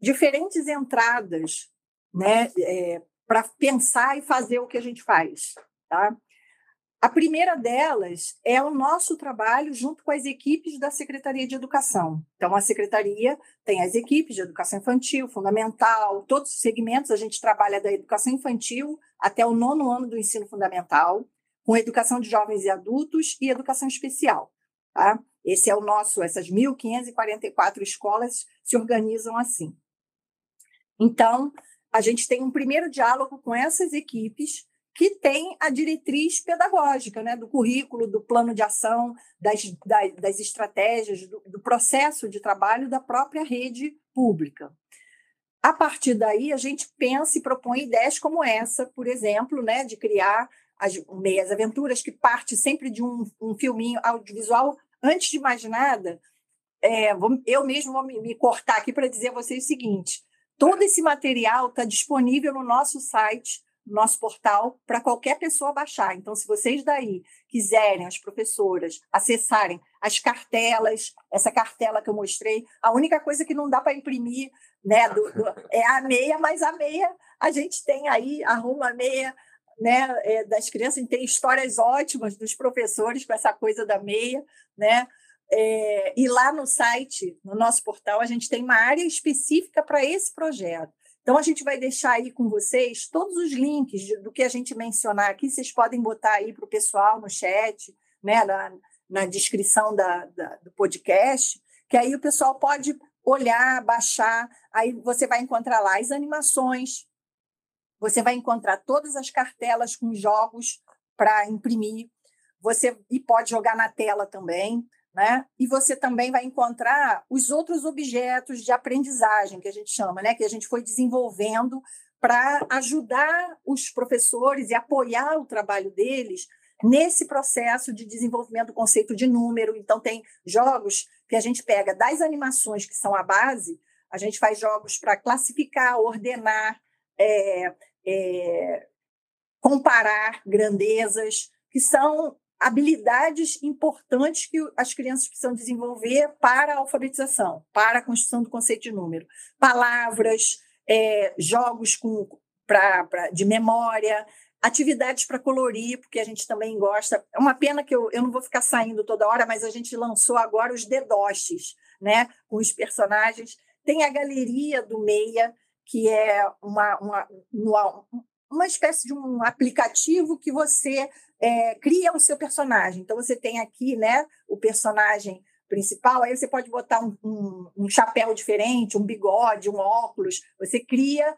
diferentes entradas né, é, para pensar e fazer o que a gente faz. Tá? A primeira delas é o nosso trabalho junto com as equipes da Secretaria de Educação. Então, a Secretaria tem as equipes de educação infantil, fundamental, todos os segmentos. A gente trabalha da educação infantil até o nono ano do ensino fundamental, com educação de jovens e adultos e educação especial. Tá? Esse é o nosso, essas 1.544 escolas se organizam assim. Então, a gente tem um primeiro diálogo com essas equipes que tem a diretriz pedagógica, né, do currículo, do plano de ação, das, das, das estratégias, do, do, processo de trabalho da própria rede pública. A partir daí, a gente pensa e propõe ideias como essa, por exemplo, né, de criar as meias aventuras, que parte sempre de um, um filminho audiovisual. Antes de mais nada, é, eu mesmo vou me cortar aqui para dizer a vocês o seguinte: todo esse material está disponível no nosso site nosso portal para qualquer pessoa baixar. Então, se vocês daí quiserem, as professoras, acessarem as cartelas, essa cartela que eu mostrei, a única coisa que não dá para imprimir né, do, do, é a meia, mas a meia a gente tem aí, arruma a meia né, é, das crianças, tem histórias ótimas dos professores com essa coisa da meia, né? É, e lá no site, no nosso portal, a gente tem uma área específica para esse projeto. Então, a gente vai deixar aí com vocês todos os links de, do que a gente mencionar aqui. Vocês podem botar aí para o pessoal no chat, né, na, na descrição da, da, do podcast, que aí o pessoal pode olhar, baixar. Aí você vai encontrar lá as animações, você vai encontrar todas as cartelas com jogos para imprimir. Você e pode jogar na tela também. Né? E você também vai encontrar os outros objetos de aprendizagem que a gente chama, né? Que a gente foi desenvolvendo para ajudar os professores e apoiar o trabalho deles nesse processo de desenvolvimento do conceito de número. Então, tem jogos que a gente pega das animações que são a base, a gente faz jogos para classificar, ordenar, é, é, comparar grandezas, que são habilidades importantes que as crianças precisam desenvolver para a alfabetização, para a construção do conceito de número. Palavras, é, jogos com, pra, pra, de memória, atividades para colorir, porque a gente também gosta. É uma pena que eu, eu não vou ficar saindo toda hora, mas a gente lançou agora os dedoches, né, com os personagens. Tem a galeria do Meia, que é uma, uma, uma, uma espécie de um aplicativo que você é, cria o seu personagem. Então, você tem aqui né, o personagem principal, aí você pode botar um, um, um chapéu diferente, um bigode, um óculos, você cria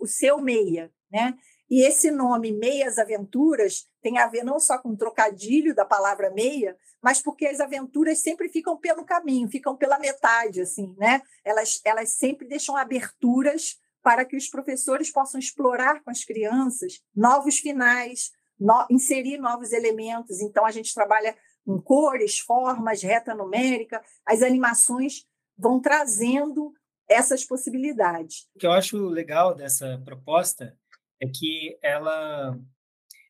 o seu meia, né? E esse nome Meias Aventuras tem a ver não só com o trocadilho da palavra meia, mas porque as aventuras sempre ficam pelo caminho, ficam pela metade, assim, né? Elas, elas sempre deixam aberturas para que os professores possam explorar com as crianças novos finais, no, inserir novos elementos. Então, a gente trabalha com cores, formas, reta numérica, as animações vão trazendo essas possibilidades. O que eu acho legal dessa proposta é que ela,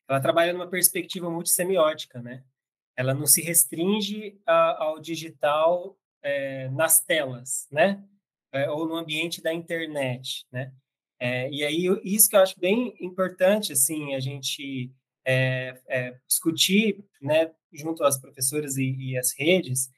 ela trabalha numa perspectiva multissemiótica, né? Ela não se restringe a, ao digital é, nas telas, né? É, ou no ambiente da internet, né? É, e aí isso que eu acho bem importante, assim, a gente é, é, discutir, né, junto às professoras e, e às redes,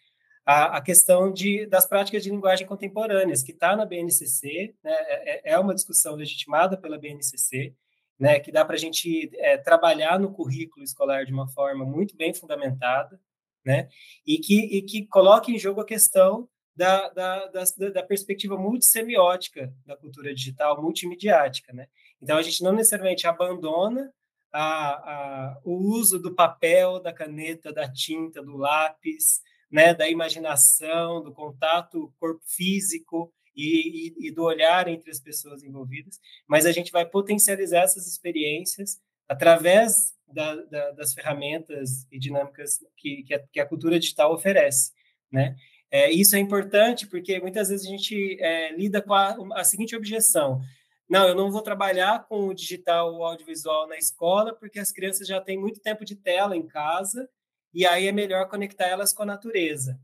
a, a, questão de, das práticas de linguagem contemporâneas, que está na BNCC, né, é, é, uma discussão legitimada pela BNCC, né, que dá para a gente é, trabalhar no currículo escolar de uma forma muito bem fundamentada, né, e que, e que coloque em jogo a questão da, da, da, da perspectiva multissemiótica da cultura digital, multimediática. Né? Então, a gente não necessariamente abandona a, a, o uso do papel, da caneta, da tinta, do lápis, né, da imaginação, do contato corpo físico e, e, e, do olhar entre as pessoas envolvidas, mas a gente vai potencializar essas experiências através da, da, das ferramentas e dinâmicas que, que, a, que, a, cultura digital oferece, né? É, isso é importante porque muitas vezes a gente é, lida com a, a seguinte objeção: não, eu não vou trabalhar com o digital ou audiovisual na escola, porque as crianças já têm muito tempo de tela em casa, e aí é melhor conectar elas com a natureza.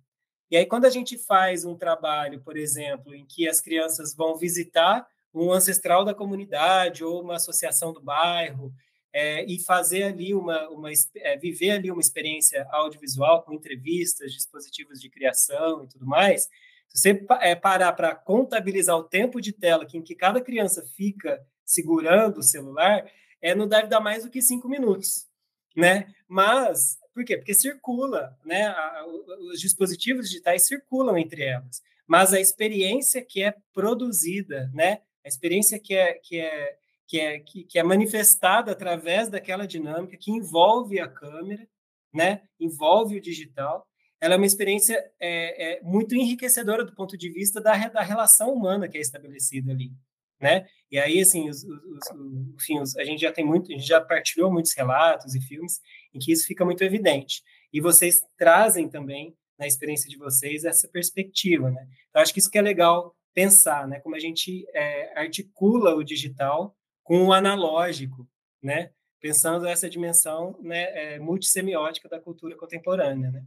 E aí, quando a gente faz um trabalho, por exemplo, em que as crianças vão visitar um ancestral da comunidade ou uma associação do bairro, é, e fazer ali uma, uma é, viver ali uma experiência audiovisual com entrevistas, dispositivos de criação e tudo mais, se você é, parar para contabilizar o tempo de tela que, em que cada criança fica segurando o celular, é, não deve dar mais do que cinco minutos, né? Mas, por quê? Porque circula, né? A, os dispositivos digitais circulam entre elas, mas a experiência que é produzida, né? A experiência que é, que é, que é, que, que é manifestada através daquela dinâmica que envolve a câmera, né? Envolve o digital, ela é uma experiência é, é, muito enriquecedora do ponto de vista da, da relação humana que é estabelecida ali, né? E aí, assim, os, os, os, enfim, a gente já tem muito, a gente já partilhou muitos relatos e filmes em que isso fica muito evidente. E vocês trazem também na experiência de vocês essa perspectiva, né? Então, acho que isso que é legal pensar, né? Como a gente é, articula o digital com o analógico, né? Pensando essa dimensão né, é, multissemiótica da cultura contemporânea, né?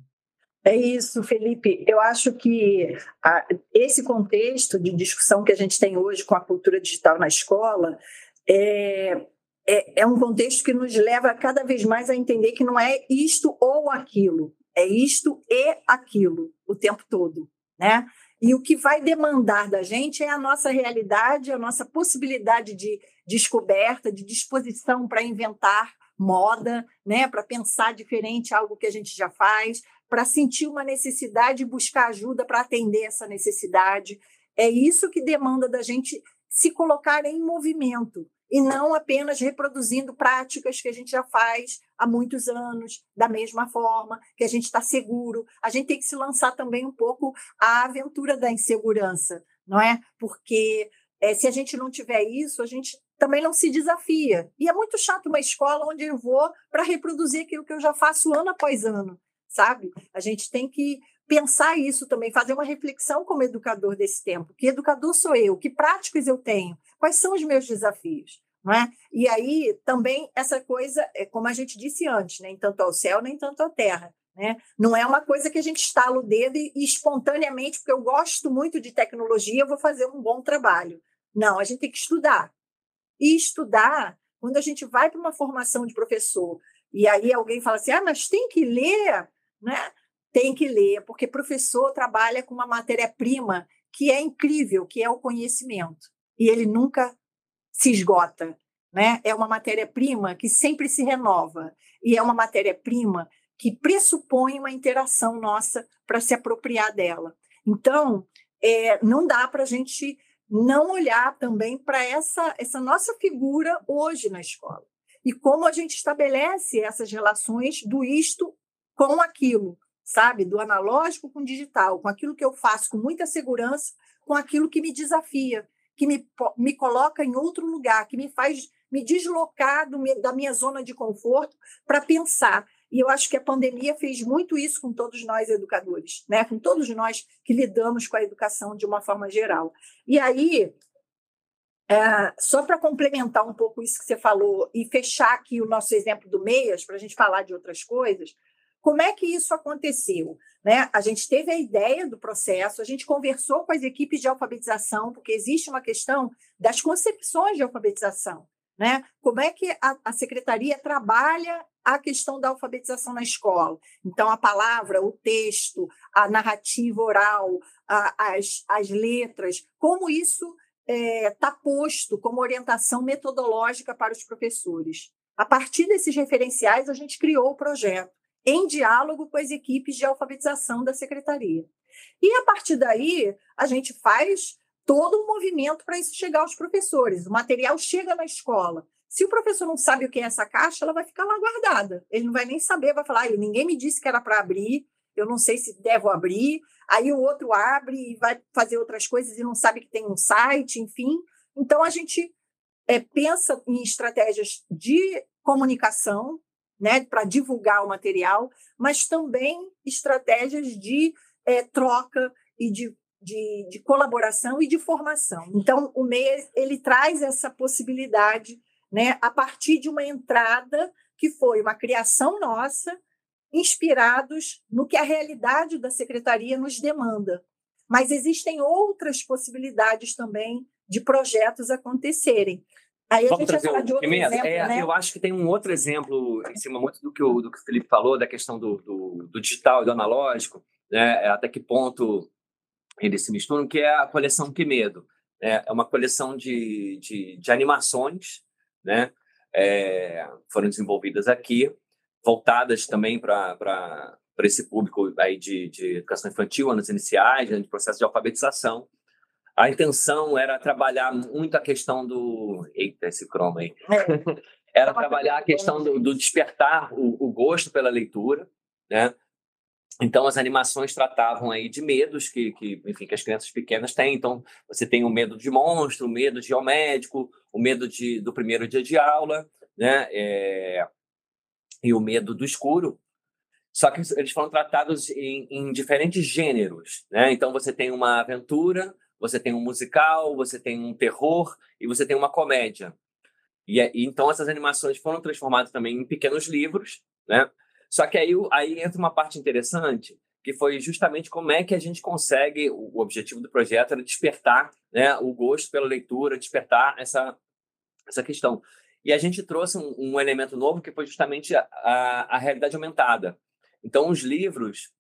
É isso, Felipe. Eu acho que a, esse contexto de discussão que a gente tem hoje com a cultura digital na escola é, é, é, um contexto que nos leva cada vez mais a entender que não é isto ou aquilo, é isto e aquilo o tempo todo, né? E o que vai demandar da gente é a nossa realidade, a nossa possibilidade de descoberta, de disposição para inventar moda, né, para pensar diferente algo que a gente já faz, para sentir uma necessidade e buscar ajuda para atender essa necessidade. É isso que demanda da gente se colocar em movimento e não apenas reproduzindo práticas que a gente já faz há muitos anos, da mesma forma, que a gente está seguro. A gente tem que se lançar também um pouco à aventura da insegurança, não é? Porque é, se a gente não tiver isso, a gente também não se desafia. E é muito chato uma escola onde eu vou para reproduzir aquilo que eu já faço ano após ano sabe? A gente tem que pensar isso também, fazer uma reflexão como educador desse tempo. Que educador sou eu? Que práticas eu tenho? Quais são os meus desafios? Não é? E aí também essa coisa, é como a gente disse antes, nem tanto ao céu, nem tanto à terra. Né? Não é uma coisa que a gente estala o dedo e, e espontaneamente, porque eu gosto muito de tecnologia, eu vou fazer um bom trabalho. Não, a gente tem que estudar. E estudar, quando a gente vai para uma formação de professor, e aí alguém fala assim: ah, mas tem que ler né? Tem que ler, porque professor trabalha com uma matéria-prima que é incrível, que é o conhecimento. E ele nunca se esgota, né? É uma matéria-prima que sempre se renova e é uma matéria-prima que pressupõe uma interação nossa para se apropriar dela. Então, é, não dá para a gente não olhar também para essa, essa nossa figura hoje na escola. E como a gente estabelece essas relações do isto com aquilo, sabe? Do analógico com digital, com aquilo que eu faço com muita segurança, com aquilo que me desafia, que me, me coloca em outro lugar, que me faz me deslocar do, da minha zona de conforto para pensar. E eu acho que a pandemia fez muito isso com todos nós educadores, né? com todos nós que lidamos com a educação de uma forma geral. E aí, é, só para complementar um pouco isso que você falou e fechar aqui o nosso exemplo do Meias, para a gente falar de outras coisas, como é que isso aconteceu? Né? A gente teve a ideia do processo, a gente conversou com as equipes de alfabetização, porque existe uma questão das concepções de alfabetização. Né? Como é que a, a secretaria trabalha a questão da alfabetização na escola? Então, a palavra, o texto, a narrativa oral, a, as, as letras, como isso está é, tá posto como orientação metodológica para os professores. A partir desses referenciais, a gente criou o projeto em diálogo com as equipes de alfabetização da secretaria. E a partir daí, a gente faz todo um movimento para isso chegar aos professores. O material chega na escola. Se o professor não sabe o que é essa caixa, ela vai ficar lá guardada. Ele não vai nem saber, vai falar: ninguém me disse que era para abrir, eu não sei se devo abrir. Aí o outro abre e vai fazer outras coisas e não sabe que tem um site, enfim. Então a gente é, pensa em estratégias de comunicação né, para divulgar o material, mas também estratégias de é, troca e de de, de colaboração e de formação. Então, o MEI ele traz essa possibilidade né, a partir de uma entrada que foi uma criação nossa, inspirados no que a realidade da secretaria nos demanda. Mas existem outras possibilidades também de projetos acontecerem. Aí Vamos falar de outro exemplo, é, né? Eu acho que tem um outro exemplo, em cima muito do que o, do que o Felipe falou, da questão do, do, do digital e do analógico, né? até que ponto eles se misturam, que é a coleção Que Medo. Né? É uma coleção de, de, de animações, né? É, foram desenvolvidas aqui, voltadas também para esse público aí de, de educação infantil, anos iniciais, né? de processo de alfabetização. A intenção era trabalhar muito a questão do. Eita, esse croma aí. É. era trabalhar a questão do, do despertar o, o, gosto pela leitura, né? Então, as animações tratavam aí de medos que, que, enfim, que as crianças pequenas têm. Então, você tem o medo de monstro, o medo de médico, o medo de, do primeiro dia de aula, né? É... E o medo do escuro. Só que eles foram tratados em, em diferentes gêneros, né? Então, você tem uma aventura, você tem um musical, você tem um terror e você tem uma comédia. E, e então, essas animações foram transformadas também em pequenos livros, né? Só que aí, aí entra uma parte interessante, que foi justamente como é que a gente consegue, o objetivo do projeto era despertar né, o gosto pela leitura, despertar essa, essa questão. E a gente trouxe um, um elemento novo que foi justamente a, a, a, realidade aumentada. Então, os livros,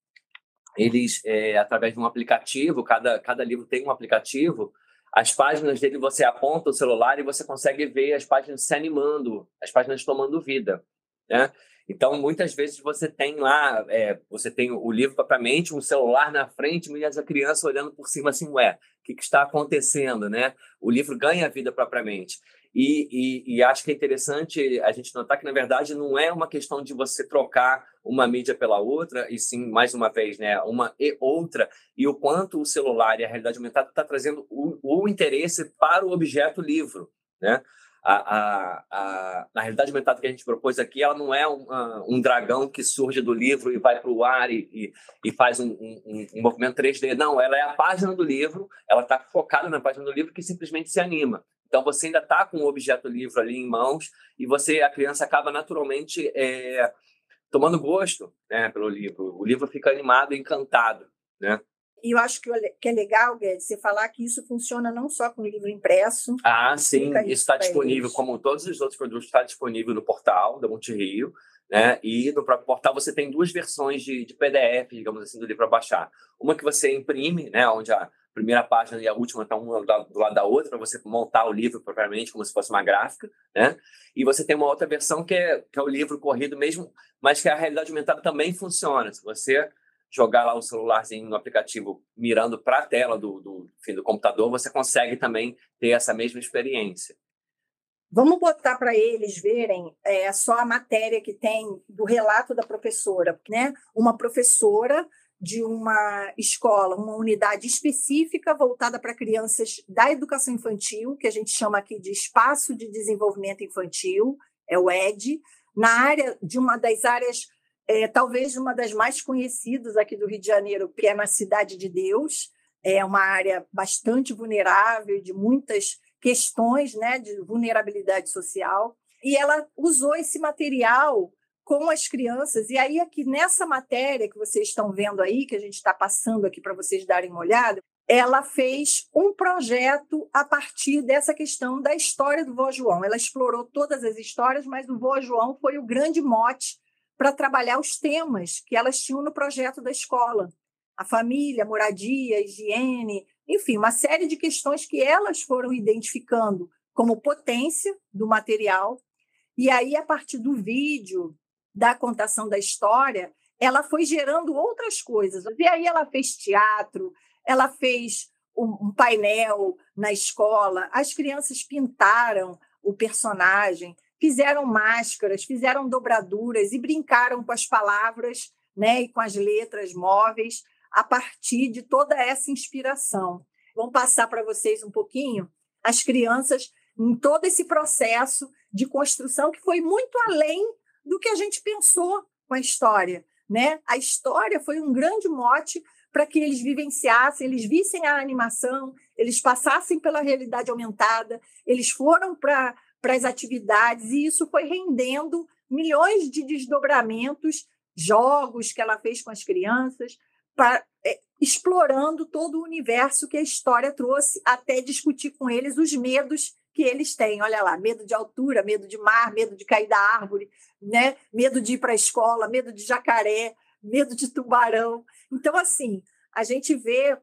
eles, é, através de um aplicativo, cada, cada livro tem um aplicativo, as páginas dele você aponta o celular e você consegue ver as páginas se animando, as páginas tomando vida. Né? Então, muitas vezes você tem lá, é, você tem o livro propriamente, um celular na frente, e a criança olhando por cima assim, ué, o que, que está acontecendo, né? O livro ganha vida propriamente. E, e, e, acho que é interessante a gente notar que, na verdade, não é uma questão de você trocar uma mídia pela outra, e sim, mais uma vez, né, uma e outra, e o quanto o celular e a realidade aumentada está trazendo o, o interesse para o objeto livro. Né? a, a, a, realidade aumentada que a gente propôs aqui, ela não é um, um dragão que surge do livro e vai para o ar e, e, e faz um, um, um, movimento 3D. Não, ela é a página do livro, ela está focada na página do livro que simplesmente se anima. Então você ainda está com o objeto livro ali em mãos e você, a criança acaba naturalmente é, tomando gosto né, pelo livro. O livro fica animado, encantado, né? E eu acho que, é legal, Guedes, você falar que isso funciona não só com livro impresso. Ah, sim, isso está disponível, eles. como todos os outros produtos, está disponível no portal da Monte Rio. Né? E no próprio portal você tem duas versões de, de PDF, digamos assim, do livro para baixar. Uma que você imprime, né, onde a primeira página e a última estão uma do lado da outra, para você montar o livro propriamente, como se fosse uma gráfica. Né? E você tem uma outra versão que é, que é o livro corrido mesmo, mas que a realidade aumentada também funciona. Se você jogar lá o celularzinho no aplicativo mirando para a tela do, do, enfim, do computador, você consegue também ter essa mesma experiência. Vamos botar para eles verem é, só a matéria que tem do relato da professora, né? Uma professora de uma escola, uma unidade específica voltada para crianças da educação infantil, que a gente chama aqui de Espaço de Desenvolvimento Infantil, é o ED, na área de uma das áreas é, talvez uma das mais conhecidas aqui do Rio de Janeiro, que é na Cidade de Deus. É uma área bastante vulnerável, de muitas questões né, de vulnerabilidade social. E ela usou esse material com as crianças. E aí, aqui nessa matéria que vocês estão vendo aí, que a gente está passando aqui para vocês darem uma olhada, ela fez um projeto a partir dessa questão da história do Vô João. Ela explorou todas as histórias, mas o Vô João foi o grande mote para trabalhar os temas que elas tinham no projeto da escola. A família, a moradia, a higiene, enfim, uma série de questões que elas foram identificando como potência do material. E aí, a partir do vídeo, da contação da história, ela foi gerando outras coisas. E aí ela fez teatro, ela fez um painel na escola, as crianças pintaram o personagem fizeram máscaras, fizeram dobraduras e brincaram com as palavras né, e com as letras móveis a partir de toda essa inspiração. Vamos passar para vocês um pouquinho as crianças em todo esse processo de construção que foi muito além do que a gente pensou com a história. Né? A história foi um grande mote para que eles vivenciassem, eles vissem a animação, eles passassem pela realidade aumentada, eles foram para as atividades, e isso foi rendendo milhões de desdobramentos, jogos que ela fez com as crianças, pra, é, explorando todo o universo que a história trouxe, até discutir com eles os medos que eles têm. Olha lá, medo de altura, medo de mar, medo de cair da árvore, né? medo de ir para a escola, medo de jacaré, medo de tubarão. Então, assim, a gente vê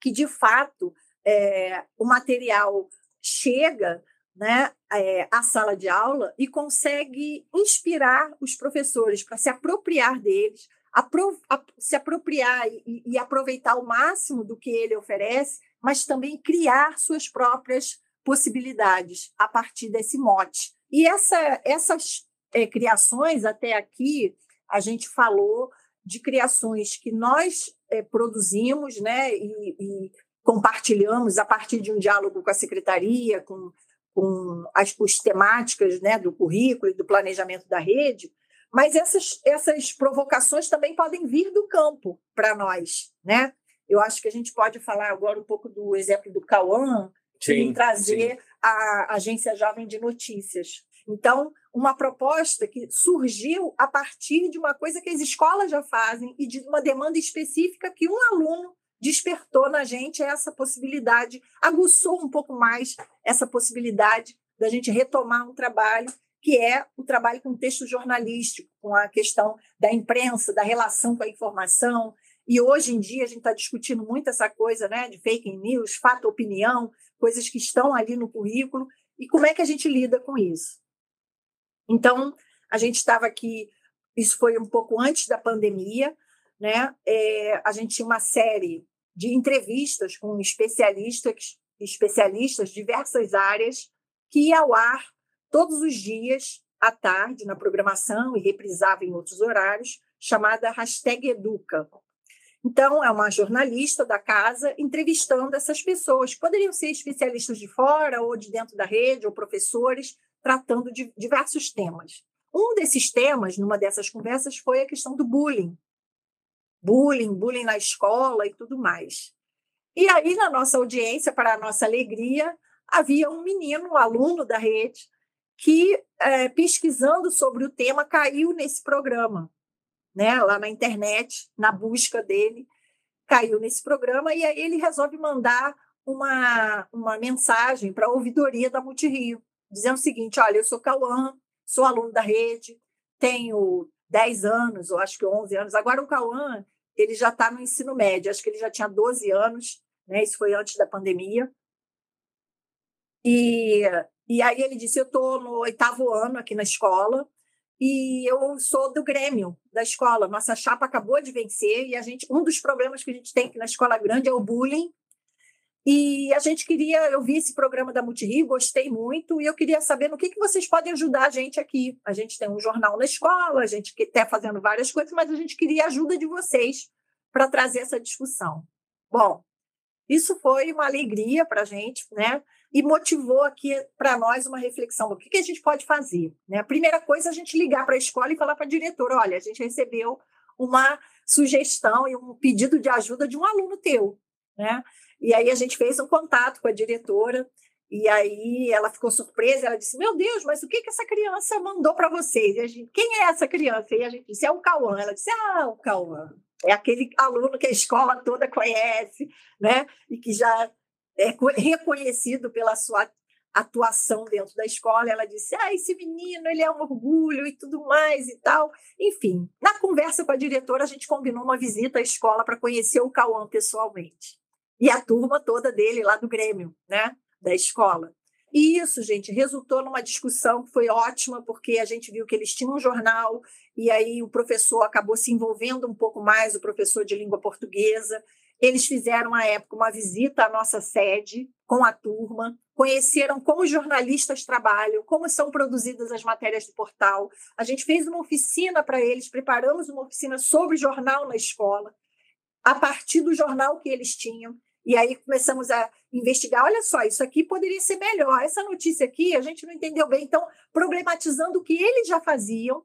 que, de fato, é, o material chega né, é, à sala de aula e consegue inspirar os professores para se apropriar deles, apro a, se apropriar e, e, aproveitar o máximo do que ele oferece, mas também criar suas próprias possibilidades a partir desse mote. E essa, essas é, criações, até aqui, a gente falou de criações que nós é, produzimos né, e, e, compartilhamos a partir de um diálogo com a secretaria, com, com as, as temáticas né, do currículo e do planejamento da rede, mas essas, essas provocações também podem vir do campo para nós. Né? Eu acho que a gente pode falar agora um pouco do exemplo do Cauã, sim, trazer sim. a Agência Jovem de Notícias. Então, uma proposta que surgiu a partir de uma coisa que as escolas já fazem e de uma demanda específica que um aluno despertou na gente essa possibilidade, aguçou um pouco mais essa possibilidade da gente retomar um trabalho que é o trabalho com texto jornalístico, com a questão da imprensa, da relação com a informação. E hoje em dia a gente está discutindo muito essa coisa né, de fake news, fato, opinião, coisas que estão ali no currículo, e como é que a gente lida com isso. Então, a gente estava aqui, isso foi um pouco antes da pandemia, né? É, a gente tinha uma série de entrevistas com especialistas, especialistas diversas áreas, que ia ao ar todos os dias à tarde na programação e reprisava em outros horários, chamada hashtag Educa. Então, é uma jornalista da casa entrevistando essas pessoas, poderiam ser especialistas de fora ou de dentro da rede, ou professores, tratando de diversos temas. Um desses temas, numa dessas conversas, foi a questão do bullying. Bullying, bullying na escola e tudo mais. E aí, na nossa audiência, para a nossa alegria, havia um menino, um aluno da rede, que, é, pesquisando sobre o tema, caiu nesse programa, né? lá na internet, na busca dele, caiu nesse programa, e aí ele resolve mandar uma, uma mensagem para a ouvidoria da Multirio dizendo o seguinte: olha, eu sou Cauã, sou aluno da rede, tenho 10 anos, ou acho que 11 anos. Agora o Cauã, ele já está no ensino médio, acho que ele já tinha 12 anos, né? Isso foi antes da pandemia. E, e aí ele disse: Eu estou no oitavo ano aqui na escola e eu sou do Grêmio da escola. Nossa chapa acabou de vencer e a gente, um dos problemas que a gente tem aqui na escola grande é o bullying e a gente queria, eu vi esse programa da Multirio, gostei muito, e eu queria saber no que, que vocês podem ajudar a gente aqui. A gente tem um jornal na escola, a gente está fazendo várias coisas, mas a gente queria a ajuda de vocês para trazer essa discussão. Bom, isso foi uma alegria para a gente, né? E motivou aqui para nós uma reflexão do que, que a gente pode fazer. Né? A primeira coisa é a gente ligar para a escola e falar para a diretora: olha, a gente recebeu uma sugestão e um pedido de ajuda de um aluno teu. Né? E aí a gente fez um contato com a diretora, e aí ela ficou surpresa, ela disse: Meu Deus, mas o que, que essa criança mandou para vocês? E a gente, Quem é essa criança? E a gente disse: É o Cauã. Ela disse: Ah, o Cauã. É aquele aluno que a escola toda conhece, né? E que já é reconhecido pela sua atuação dentro da escola. Ela disse: Ah, esse menino, ele é um orgulho e tudo mais e tal. Enfim, na conversa com a diretora, a gente combinou uma visita à escola para conhecer o Cauã pessoalmente e a turma toda dele lá do Grêmio, né, da escola. E isso, gente, resultou numa discussão que foi ótima, porque a gente viu que eles tinham um jornal, e aí o professor acabou se envolvendo um pouco mais, o professor de língua portuguesa. Eles fizeram, à época, uma visita à nossa sede com a turma, conheceram como os jornalistas trabalham, como são produzidas as matérias do portal. A gente fez uma oficina para eles, preparamos uma oficina sobre jornal na escola a partir do jornal que eles tinham. E aí começamos a investigar. Olha só, isso aqui poderia ser melhor. Essa notícia aqui a gente não entendeu bem. Então, problematizando o que eles já faziam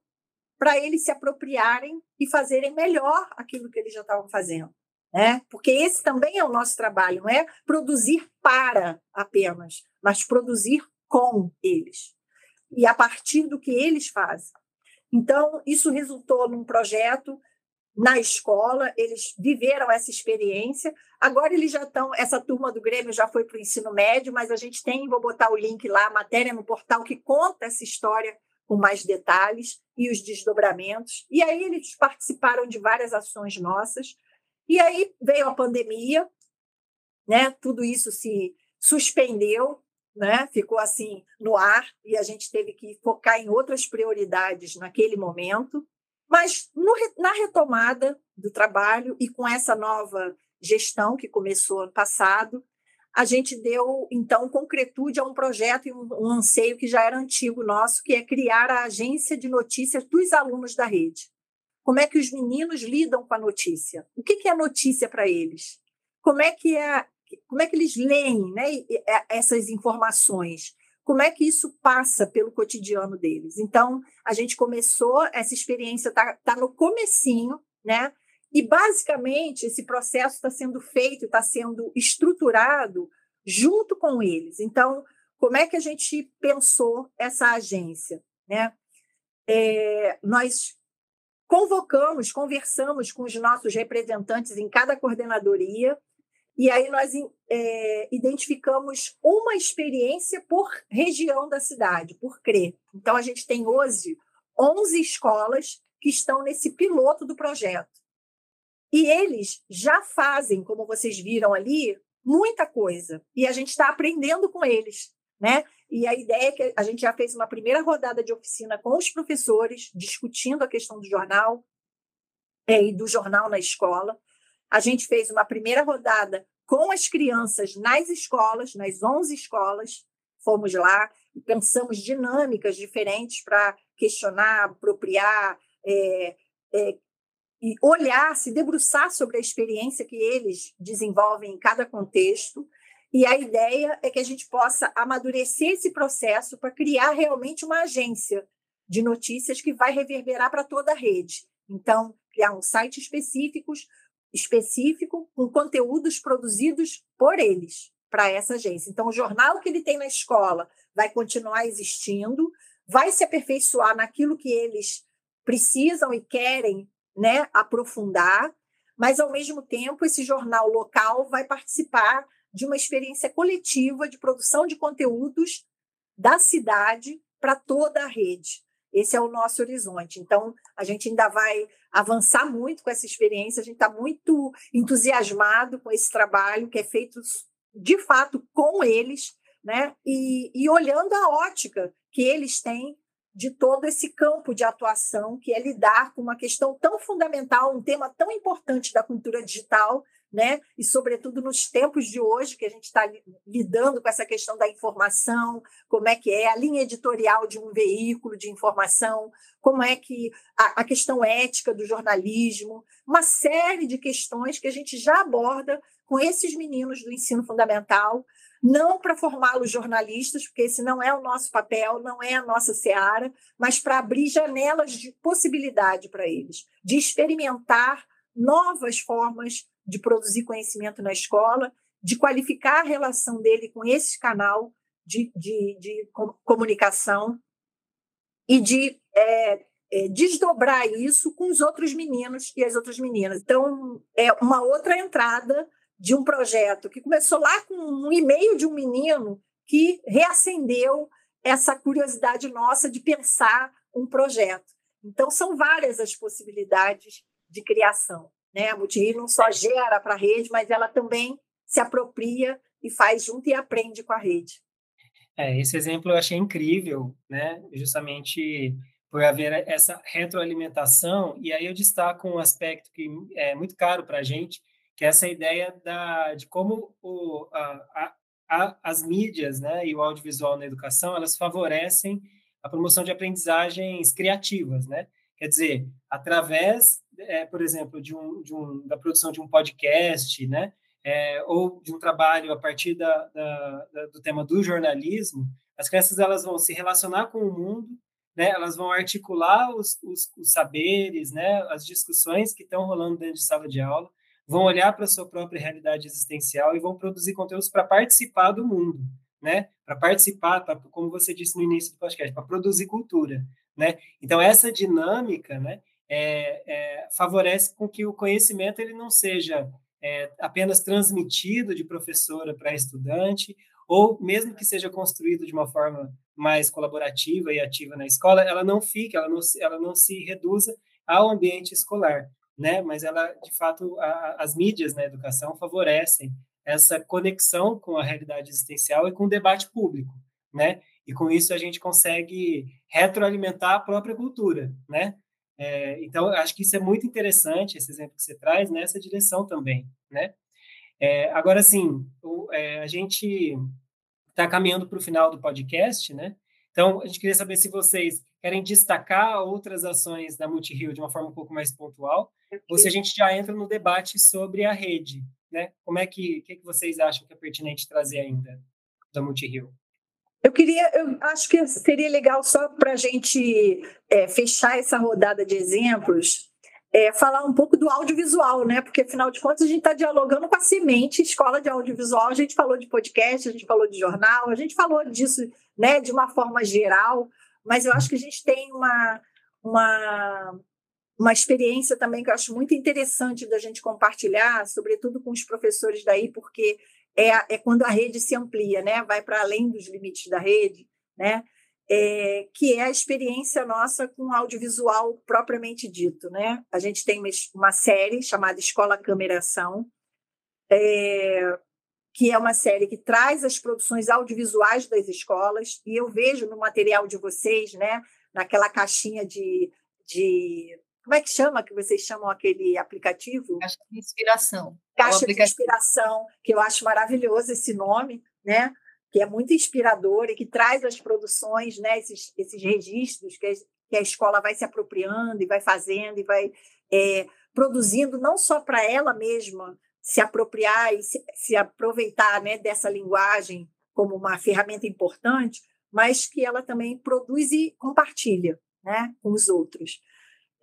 para eles se apropriarem e fazerem melhor aquilo que eles já estavam fazendo. né? Porque esse também é o nosso trabalho, não é produzir para apenas, mas produzir com eles e a partir do que eles fazem. Então, isso resultou num projeto na escola, eles viveram essa experiência. Agora eles já estão, essa turma do Grêmio já foi para o ensino médio, mas a gente tem, vou botar o link lá, a matéria no portal que conta essa história com mais detalhes e os desdobramentos. E aí eles participaram de várias ações nossas. E aí veio a pandemia, né? Tudo isso se suspendeu, né? Ficou assim no ar e a gente teve que focar em outras prioridades naquele momento. Mas no, na retomada do trabalho e com essa nova gestão que começou ano passado, a gente deu, então, concretude a um projeto e um, um anseio que já era antigo nosso, que é criar a agência de notícias dos alunos da rede. Como é que os meninos lidam com a notícia? O que, que é notícia para eles? Como é que é, como é que eles leem né, essas informações? Como é que isso passa pelo cotidiano deles? Então, a gente começou, essa experiência está tá no comecinho, né? E, basicamente, esse processo está sendo feito, está sendo estruturado junto com eles. Então, como é que a gente pensou essa agência? Né? É, nós convocamos, conversamos com os nossos representantes em cada coordenadoria, e aí nós é, identificamos uma experiência por região da cidade, por CRE. Então, a gente tem hoje 11 escolas que estão nesse piloto do projeto. E eles já fazem, como vocês viram ali, muita coisa. E a gente está aprendendo com eles. Né? E a ideia é que a gente já fez uma primeira rodada de oficina com os professores, discutindo a questão do jornal é, e do jornal na escola. A gente fez uma primeira rodada com as crianças nas escolas, nas 11 escolas. Fomos lá e pensamos dinâmicas diferentes para questionar, apropriar, é, é, e olhar, se debruçar sobre a experiência que eles desenvolvem em cada contexto. E a ideia é que a gente possa amadurecer esse processo para criar realmente uma agência de notícias que vai reverberar para toda a rede. Então, criar um site específico, específico com conteúdos produzidos por eles para essa agência. Então, o jornal que ele tem na escola vai continuar existindo, vai se aperfeiçoar naquilo que eles precisam e querem né, aprofundar, mas, ao mesmo tempo, esse jornal local vai participar de uma experiência coletiva de produção de conteúdos da cidade para toda a rede. Esse é o nosso horizonte. Então, a gente ainda vai avançar muito com essa experiência, a gente está muito entusiasmado com esse trabalho que é feito de fato com eles, né? E, e olhando a ótica que eles têm de todo esse campo de atuação, que é lidar com uma questão tão fundamental, um tema tão importante da cultura digital, né? E, sobretudo, nos tempos de hoje, que a gente está lidando com essa questão da informação, como é que é a linha editorial de um veículo de informação, como é que a, a questão ética do jornalismo, uma série de questões que a gente já aborda com esses meninos do ensino fundamental, não para formá-los jornalistas, porque esse não é o nosso papel, não é a nossa seara, mas para abrir janelas de possibilidade para eles, de experimentar novas formas de produzir conhecimento na escola, de qualificar a relação dele com esse canal de, de, de comunicação e de é, é, desdobrar isso com os outros meninos e as outras meninas. Então, é uma outra entrada de um projeto que começou lá com um e-mail de um menino que reacendeu essa curiosidade nossa de pensar um projeto. Então, são várias as possibilidades de criação. Né? A Multirio não só gera para a rede, mas ela também se apropria e faz junto e aprende com a rede. É, esse exemplo eu achei incrível, né? justamente por haver essa retroalimentação, e aí eu destaco um aspecto que é muito caro para a gente, que é essa ideia da, de como o, a, a, as mídias né, e o audiovisual na educação elas favorecem a promoção de aprendizagens criativas, né? Quer dizer, através, é, por exemplo, de um, de um, da produção de um podcast, né? É, ou de um trabalho a partir da, da, da, do tema do jornalismo, as crianças elas vão se relacionar com o mundo, né? Elas vão articular os, os, os saberes, né? As discussões que estão rolando dentro de sala de aula, vão olhar para a sua própria realidade existencial e vão produzir conteúdos para participar do mundo, né? Para participar, pra, como você disse no início do podcast, para produzir cultura, né? Então essa dinâmica, né, é, é, favorece com que o conhecimento ele não seja é, apenas transmitido de professora para estudante, ou mesmo que seja construído de uma forma mais colaborativa e ativa na escola, ela não fica, ela não, ela não se reduza ao ambiente escolar, né? Mas ela, de fato, a, as mídias na educação favorecem essa conexão com a realidade existencial e com o debate público, né? E com isso a gente consegue retroalimentar a própria cultura, né? É, então, acho que isso é muito interessante, esse exemplo que você traz, nessa direção também, né? É, agora, sim, é, a gente está caminhando para o final do podcast, né? Então, a gente queria saber se vocês querem destacar outras ações da Multirio de uma forma um pouco mais pontual, ou se a gente já entra no debate sobre a rede, né? Como é que, que, que vocês acham que é pertinente trazer ainda da Multirio? Eu queria, eu acho que seria legal só para a gente é, fechar essa rodada de exemplos, é, falar um pouco do audiovisual, né? Porque afinal de contas a gente está dialogando com a semente, escola de audiovisual. A gente falou de podcast, a gente falou de jornal, a gente falou disso, né? De uma forma geral, mas eu acho que a gente tem uma uma uma experiência também que eu acho muito interessante da gente compartilhar, sobretudo com os professores daí, porque é, é quando a rede se amplia, né? vai para além dos limites da rede, né? É, que é a experiência nossa com audiovisual propriamente dito. Né? A gente tem uma série chamada Escola Câmera Ação, é, que é uma série que traz as produções audiovisuais das escolas, e eu vejo no material de vocês, né, naquela caixinha de, de como é que chama que vocês chamam aquele aplicativo? Caixa de inspiração. Caixa de inspiração, que eu acho maravilhoso esse nome, né? Que é muito inspirador e que traz as produções, né? Esses, esses registros que a, que a escola vai se apropriando e vai fazendo e vai é, produzindo não só para ela mesma se apropriar e se, se aproveitar né, dessa linguagem como uma ferramenta importante, mas que ela também produz e compartilha né, com os outros.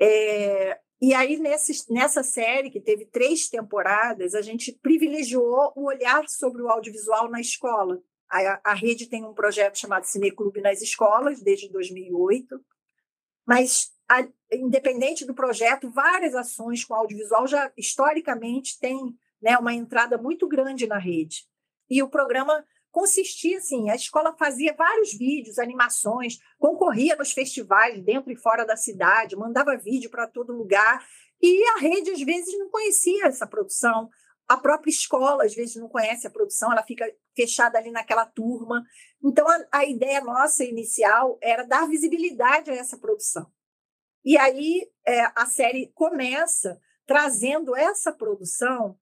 É, e aí, nesse, nessa série, que teve três temporadas, a gente privilegiou o olhar sobre o audiovisual na escola. A, a rede tem um projeto chamado Cineclube nas escolas, desde 2008, mas, a, independente do projeto, várias ações com audiovisual já, historicamente, têm né, uma entrada muito grande na rede. E o programa consistia assim, a escola fazia vários vídeos, animações, concorria nos festivais dentro e fora da cidade, mandava vídeo para todo lugar, e a rede às vezes não conhecia essa produção, a própria escola às vezes não conhece a produção, ela fica fechada ali naquela turma. Então a, a ideia nossa inicial era dar visibilidade a essa produção. E aí é, a série começa trazendo essa produção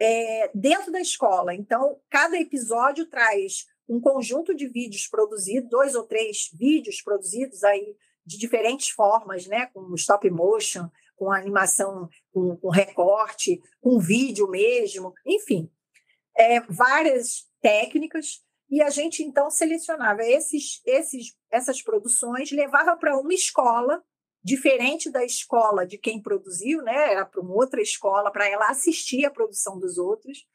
é, dentro da escola. Então, cada episódio traz um conjunto de vídeos produzidos, dois ou três vídeos produzidos aí de diferentes formas, né? com stop motion, com animação, com, com recorte, com vídeo mesmo, enfim, é, várias técnicas. E a gente então selecionava esses, esses, essas produções, levava para uma escola diferente da escola de quem produziu, né? Era para uma outra escola para ela assistir a produção dos outros.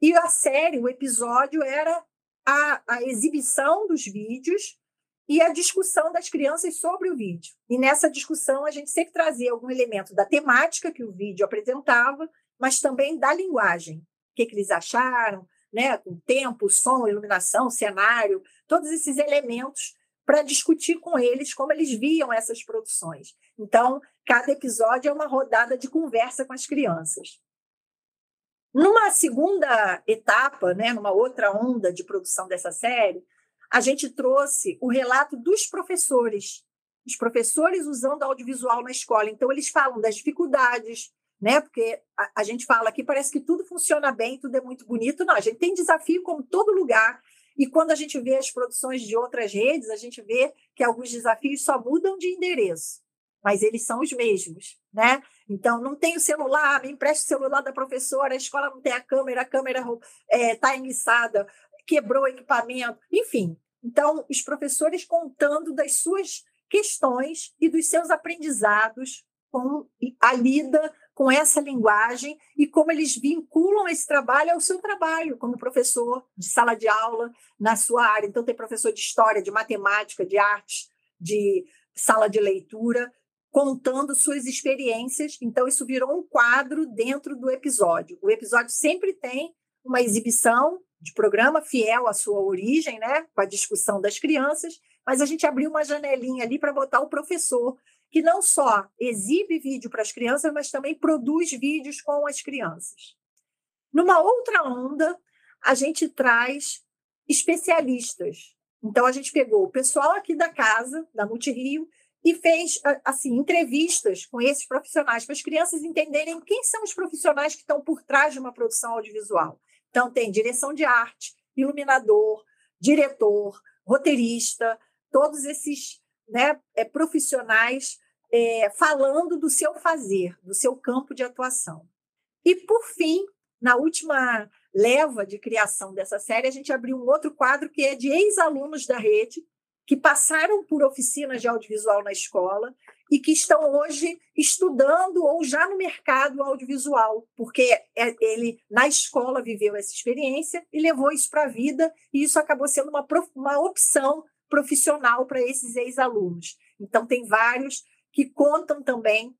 E a série, o episódio era a, a exibição dos vídeos e a discussão das crianças sobre o vídeo. E nessa discussão a gente sempre trazia algum elemento da temática que o vídeo apresentava, mas também da linguagem. O que, que eles acharam, né? Com tempo, som, iluminação, cenário, todos esses elementos para discutir com eles como eles viam essas produções. Então, cada episódio é uma rodada de conversa com as crianças. Numa segunda etapa, né, numa outra onda de produção dessa série, a gente trouxe o relato dos professores, os professores usando audiovisual na escola. Então, eles falam das dificuldades, né? Porque a, a, gente fala aqui, parece que tudo funciona bem, tudo é muito bonito. Não, a gente tem desafio como todo lugar, e quando a gente vê as produções de outras redes, a gente vê que alguns desafios só mudam de endereço, mas eles são os mesmos, né? Então, não tem o celular, me empreste o celular da professora, a escola não tem a câmera, a câmera está é, tá enguiçada, quebrou o equipamento, enfim. Então, os professores contando das suas questões e dos seus aprendizados com a lida com essa linguagem e como eles vinculam esse trabalho ao seu trabalho como professor de sala de aula na sua área. Então, tem professor de história, de matemática, de artes, de sala de leitura, contando suas experiências. Então, isso virou um quadro dentro do episódio. O episódio sempre tem uma exibição de programa fiel à sua origem, né, com a discussão das crianças, mas a gente abriu uma janelinha ali para botar o professor, que não só exibe vídeo para as crianças, mas também produz vídeos com as crianças. Numa outra onda, a gente traz especialistas. Então a gente pegou o pessoal aqui da casa, da Multirio, e fez assim entrevistas com esses profissionais para as crianças entenderem quem são os profissionais que estão por trás de uma produção audiovisual. Então tem direção de arte, iluminador, diretor, roteirista, todos esses né, é, profissionais é, falando do seu fazer, do seu campo de atuação. E, por fim, na última leva de criação dessa série, a gente abriu um outro quadro que é de ex-alunos da rede, que passaram por oficinas de audiovisual na escola e que estão hoje estudando ou já no mercado audiovisual, porque é, ele na escola viveu essa experiência e levou isso para a vida, e isso acabou sendo uma, uma opção profissional para esses ex-alunos. Então, tem vários que contam também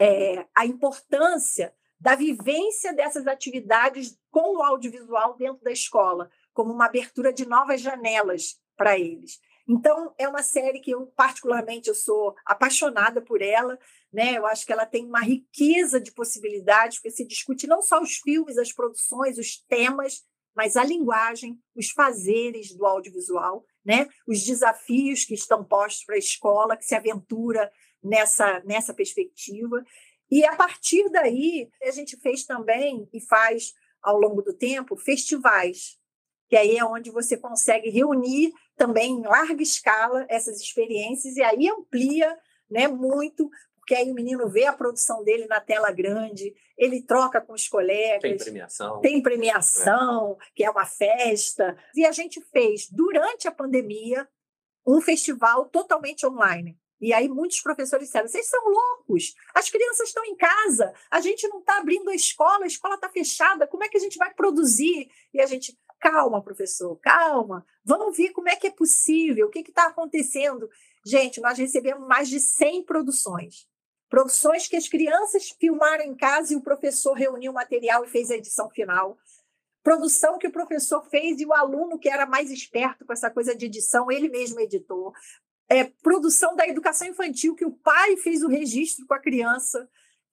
é, a importância da vivência dessas atividades com o audiovisual dentro da escola, como uma abertura de novas janelas para eles. Então, é uma série que eu, particularmente, eu sou apaixonada por ela, né? Eu acho que ela tem uma riqueza de possibilidades, porque se discute não só os filmes, as produções, os temas, mas a linguagem, os fazeres do audiovisual, né? os desafios que estão postos para a escola, que se aventura nessa, nessa perspectiva. E a partir daí, a gente fez também e faz ao longo do tempo festivais, que aí é onde você consegue reunir também em larga escala essas experiências e aí amplia né, muito porque aí o menino vê a produção dele na tela grande, ele troca com os colegas. Tem premiação. Tem premiação, é. que é uma festa. E a gente fez, durante a pandemia, um festival totalmente online. E aí muitos professores disseram: vocês são loucos, as crianças estão em casa, a gente não está abrindo a escola, a escola está fechada, como é que a gente vai produzir? E a gente, calma, professor, calma, vamos ver como é que é possível, o que está acontecendo. Gente, nós recebemos mais de 100 produções. Produções que as crianças filmaram em casa e o professor reuniu o material e fez a edição final. Produção que o professor fez e o aluno, que era mais esperto com essa coisa de edição, ele mesmo editou. É, produção da educação infantil, que o pai fez o registro com a criança.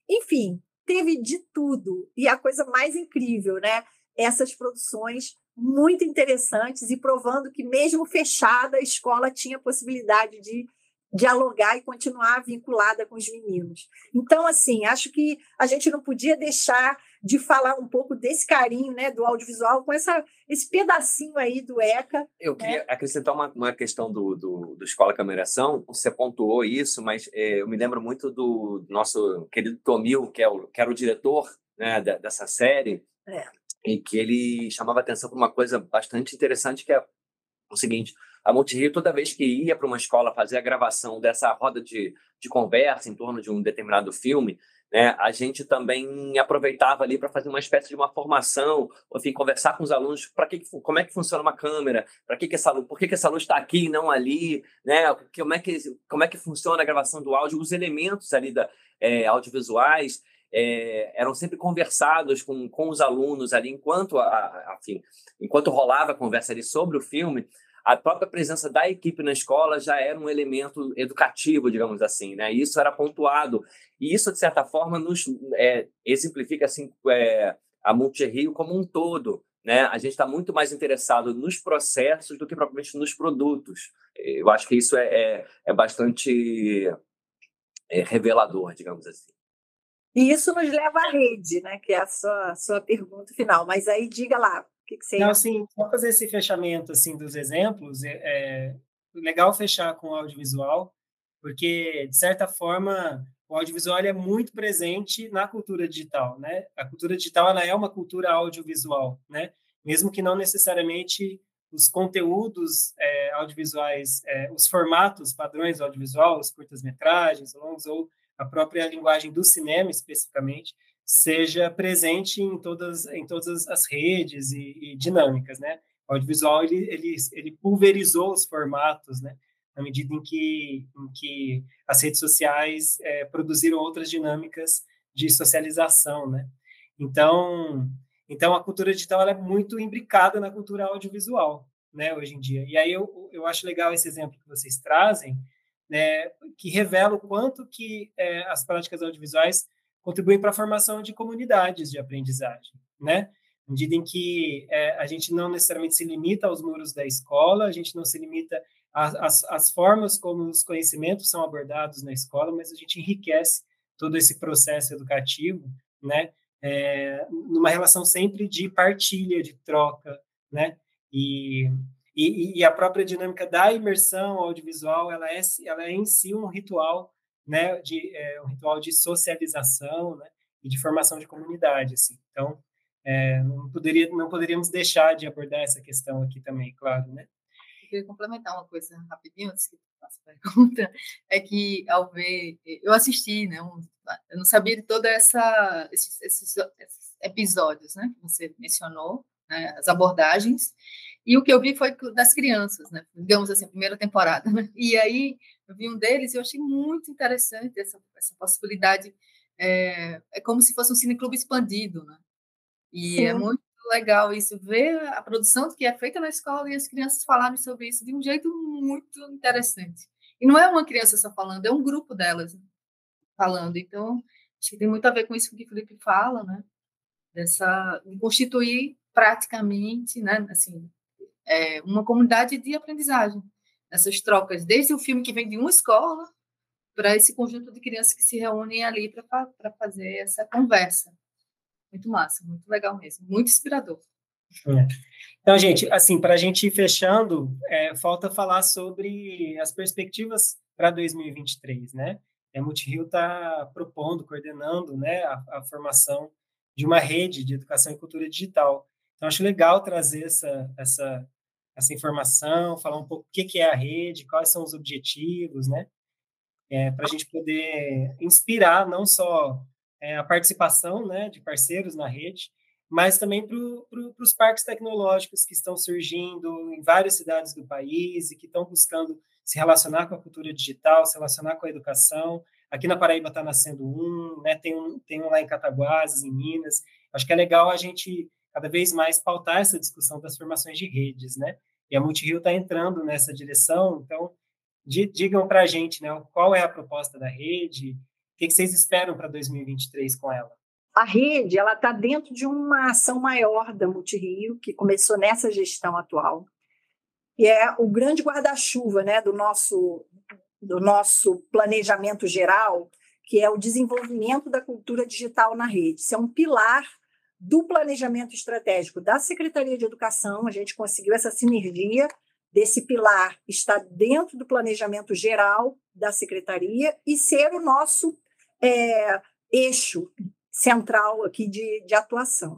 Enfim, teve de tudo. E a coisa mais incrível, né? Essas produções muito interessantes e provando que, mesmo fechada, a escola tinha possibilidade de dialogar e continuar vinculada com os meninos. Então, assim, acho que a gente não podia deixar de falar um pouco desse carinho né, do audiovisual com essa, esse pedacinho aí do ECA. Eu queria né? acrescentar uma, uma questão do, do, do Escola Cameração. Você pontuou isso, mas é, eu me lembro muito do nosso querido Tomil, que, é o, que era o diretor né, da, dessa série, é. e que ele chamava atenção para uma coisa bastante interessante, que é o seguinte, a Multirio, toda vez que ia para uma escola fazer a gravação dessa roda de, de conversa em torno de um determinado filme, né, a gente também aproveitava ali para fazer uma espécie de uma formação, enfim, conversar com os alunos para que, como é que funciona uma câmera, para que, que essa por que, que essa luz está aqui e não ali, né, como é que como é que funciona a gravação do áudio, os elementos ali da é, audiovisuais é, eram sempre conversados com, com os alunos ali enquanto a, a, enfim, enquanto rolava a conversa ali sobre o filme a própria presença da equipe na escola já era um elemento educativo, digamos assim, né? Isso era pontuado e isso de certa forma nos é, exemplifica assim é, a Multirio como um todo, né? A gente está muito mais interessado nos processos do que propriamente nos produtos. Eu acho que isso é, é, é bastante é, revelador, digamos assim. E isso nos leva à rede, né? Que é a sua, sua pergunta final. Mas aí diga lá, que, que você Não, assim, só fazer esse fechamento assim dos exemplos, é, é legal fechar com o audiovisual, porque de certa forma o audiovisual é muito presente na cultura digital, né? A cultura digital ela é uma cultura audiovisual, né? Mesmo que não necessariamente os conteúdos é, audiovisuais, é, os formatos padrões audiovisual, os curtas-metragens, longos ou a própria linguagem do cinema, especificamente, seja presente em todas, em todas as redes e, e dinâmicas, né? O audiovisual, ele, ele, ele pulverizou os formatos, né? Na medida em que, em que as redes sociais é, produziram outras dinâmicas de socialização, né? Então, então a cultura digital é muito imbricada na cultura audiovisual, né, hoje em dia. E aí eu, eu acho legal esse exemplo que vocês trazem, né, que revela o quanto que é, as práticas audiovisuais contribuem para a formação de comunidades de aprendizagem, né? Na medida em que é, a gente não necessariamente se limita aos muros da escola, a gente não se limita às, às formas como os conhecimentos são abordados na escola, mas a gente enriquece todo esse processo educativo, né? É, numa relação sempre de partilha, de troca, né? E, e, e, a própria dinâmica da imersão audiovisual, ela é, ela é em si um ritual, né? De é, um ritual de socialização, né? E de formação de comunidade, assim. Então, é, não poderia, não poderíamos deixar de abordar essa questão aqui também, claro, né? Eu queria complementar uma coisa rapidinho antes que faça pergunta, é que ao ver, eu assisti, né, um, eu não sabia de toda essa esses, esses, esses episódios, né, que você mencionou, né, as abordagens, e o que eu vi foi das crianças, né, digamos assim, a primeira temporada, né, e aí eu vi um deles e eu achei muito interessante essa, essa possibilidade, é, é como se fosse um cineclube expandido, né, e é Sim. é muito legal isso, ver a produção que é feita na escola e as crianças falarem sobre isso de um jeito muito interessante. E não é uma criança só falando, é um grupo delas falando. Então, acho que tem muito a ver com isso que o Felipe fala, né? Dessa, de constituir praticamente, né? Assim, é, uma comunidade de aprendizagem. Essas trocas, desde o filme que vem de uma escola para esse conjunto de crianças que se reúnem ali para fazer essa conversa. Muito massa, muito legal mesmo, muito inspirador. É. Então, gente, assim, para a gente ir fechando, é, falta falar sobre as perspectivas para 2023, né? A Multirio está propondo, coordenando, né, a, a, formação de uma rede de educação e cultura digital. Então, acho legal trazer essa, essa, essa informação, falar um pouco o que, é a rede, quais são os objetivos, né? É, para a gente poder inspirar não só é, a participação né, de parceiros na rede, mas também para pro, os parques tecnológicos que estão surgindo em várias cidades do país e que estão buscando se relacionar com a cultura digital, se relacionar com a educação. Aqui na Paraíba está nascendo um, né, tem um, tem um lá em Cataguases, em Minas. Acho que é legal a gente cada vez mais pautar essa discussão das formações de redes, né? E a Multirio está entrando nessa direção, então digam para a gente, né, qual é a proposta da rede, que, que vocês esperam para 2023 com ela? A rede ela está dentro de uma ação maior da Multirio, que começou nessa gestão atual, e é o grande guarda-chuva né, do, nosso, do nosso planejamento geral, que é o desenvolvimento da cultura digital na rede. Isso é um pilar do planejamento estratégico da Secretaria de Educação, a gente conseguiu essa sinergia desse pilar estar dentro do planejamento geral da secretaria e ser o nosso é, eixo central aqui de, de atuação.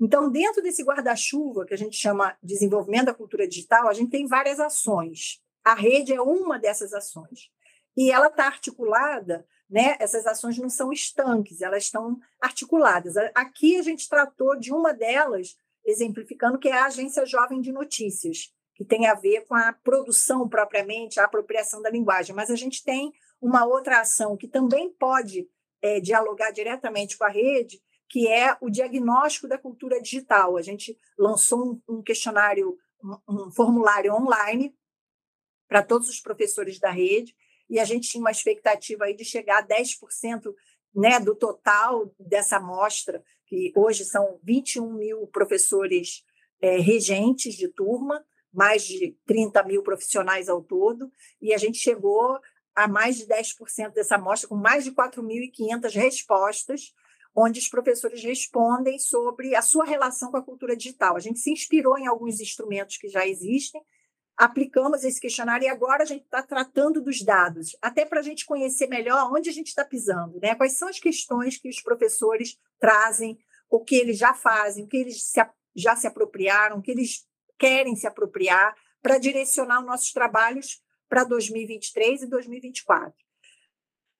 Então, dentro desse guarda-chuva que a gente chama desenvolvimento da cultura digital, a gente tem várias ações. A rede é uma dessas ações. E ela está articulada, né? essas ações não são estanques, elas estão articuladas. Aqui a gente tratou de uma delas, exemplificando, que é a Agência Jovem de Notícias, que tem a ver com a produção propriamente, a apropriação da linguagem. Mas a gente tem uma outra ação que também pode é, dialogar diretamente com a rede, que é o diagnóstico da cultura digital. A gente lançou um, um questionário, um, um formulário online para todos os professores da rede, e a gente tinha uma expectativa aí de chegar a 10% né, do total dessa amostra, que hoje são 21 mil professores é, regentes de turma, mais de 30 mil profissionais ao todo, e a gente chegou a mais de 10% dessa amostra, com mais de 4.500 respostas, onde os professores respondem sobre a sua relação com a cultura digital. A gente se inspirou em alguns instrumentos que já existem, aplicamos esse questionário e agora a gente está tratando dos dados, até para a gente conhecer melhor onde a gente está pisando, né? quais são as questões que os professores trazem, o que eles já fazem, o que eles se, já se apropriaram, o que eles querem se apropriar, para direcionar os nossos trabalhos para 2023 e 2024.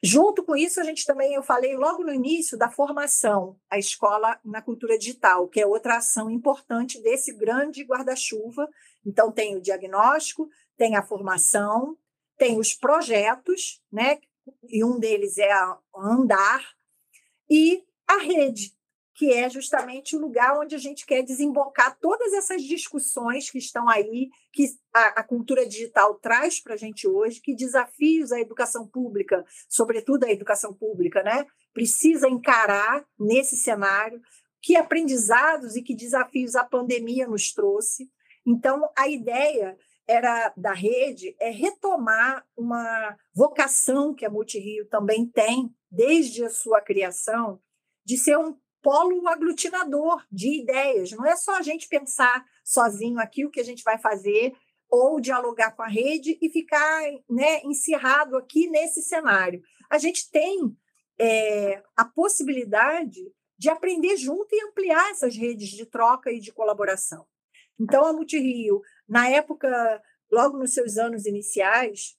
Junto com isso, a gente também, eu falei logo no início da formação, a escola na cultura digital, que é outra ação importante desse grande guarda-chuva. Então, tem o diagnóstico, tem a formação, tem os projetos, né? E um deles é a Andar, e a rede, que é justamente o lugar onde a gente quer desembocar todas essas discussões que estão aí, que a, a cultura digital traz para a gente hoje, que desafios a educação pública, sobretudo a educação pública, né, precisa encarar nesse cenário, que aprendizados e que desafios a pandemia nos trouxe. Então, a ideia era da rede é retomar uma vocação que a Multirio também tem desde a sua criação, de ser um polo aglutinador de ideias. Não é só a gente pensar sozinho aqui o que a gente vai fazer ou dialogar com a rede e ficar né, encerrado aqui nesse cenário. A gente tem é, a possibilidade de aprender junto e ampliar essas redes de troca e de colaboração. Então, a Multirio, na época, logo nos seus anos iniciais,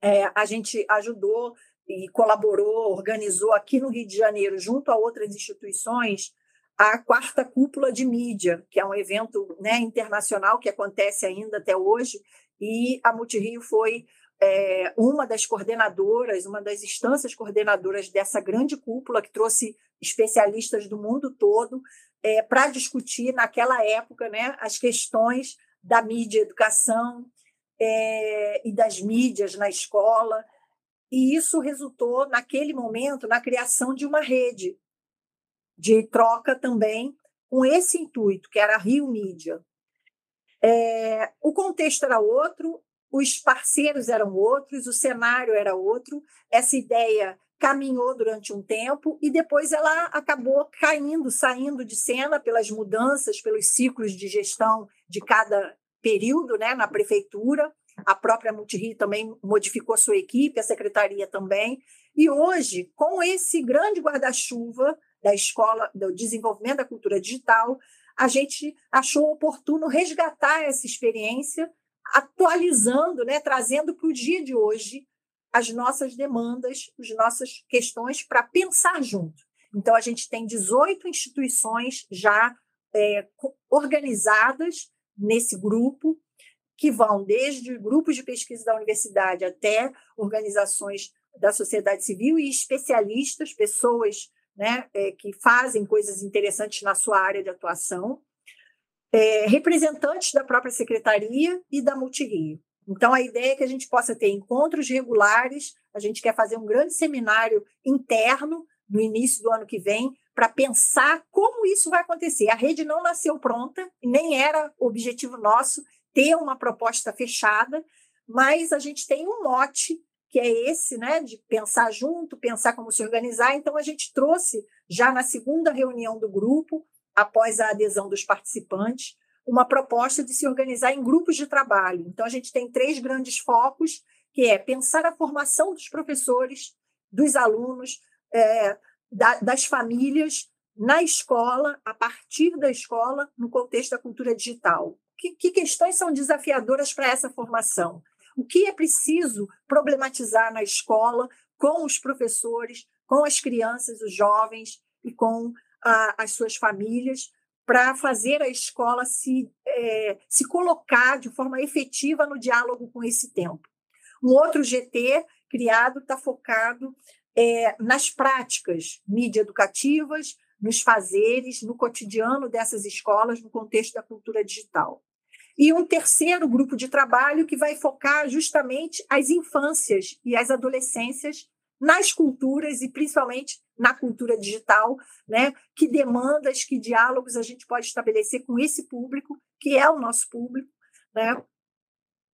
é, a gente ajudou e colaborou, organizou aqui no Rio de Janeiro, junto a outras instituições, a quarta cúpula de mídia, que é um evento né, internacional que acontece ainda até hoje, e a Multirio foi é, uma das coordenadoras, uma das instâncias coordenadoras dessa grande cúpula que trouxe especialistas do mundo todo é, para discutir naquela época né, as questões da mídia educação é, e das mídias na escola e isso resultou, naquele momento, na criação de uma rede de troca também com esse intuito, que era a Rio Mídia. É, o contexto era outro, os parceiros eram outros, o cenário era outro, essa ideia caminhou durante um tempo e depois ela acabou caindo, saindo de cena pelas mudanças, pelos ciclos de gestão de cada período né, na prefeitura a própria Multirio também modificou sua equipe, a secretaria também. E hoje, com esse grande guarda-chuva da escola, do desenvolvimento da cultura digital, a gente achou oportuno resgatar essa experiência, atualizando, né, trazendo para o dia de hoje as nossas demandas, as nossas questões para pensar junto. Então, a gente tem 18 instituições já é, organizadas nesse grupo, que vão desde grupos de pesquisa da universidade até organizações da sociedade civil e especialistas, pessoas né, é, que fazem coisas interessantes na sua área de atuação, é, representantes da própria secretaria e da Multirio. Então, a ideia é que a gente possa ter encontros regulares, a gente quer fazer um grande seminário interno no início do ano que vem, para pensar como isso vai acontecer. A rede não nasceu pronta, nem era objetivo nosso ter uma proposta fechada, mas a gente tem um mote que é esse, né, de pensar junto, pensar como se organizar. Então a gente trouxe já na segunda reunião do grupo, após a adesão dos participantes, uma proposta de se organizar em grupos de trabalho. Então a gente tem três grandes focos, que é pensar a formação dos professores, dos alunos, é, da, das famílias na escola, a partir da escola, no contexto da cultura digital que, que questões são desafiadoras para essa formação? O que é preciso problematizar na escola com os professores, com as crianças, os jovens e com a, as suas famílias para fazer a escola se, é, se colocar de forma efetiva no diálogo com esse tempo. Um outro GT criado está focado é, nas práticas mídia educativas, nos fazeres, no cotidiano dessas escolas, no contexto da cultura digital. E um terceiro grupo de trabalho que vai focar justamente as infâncias e as adolescências nas culturas e principalmente na cultura digital, né? Que demandas, que diálogos a gente pode estabelecer com esse público, que é o nosso público, né?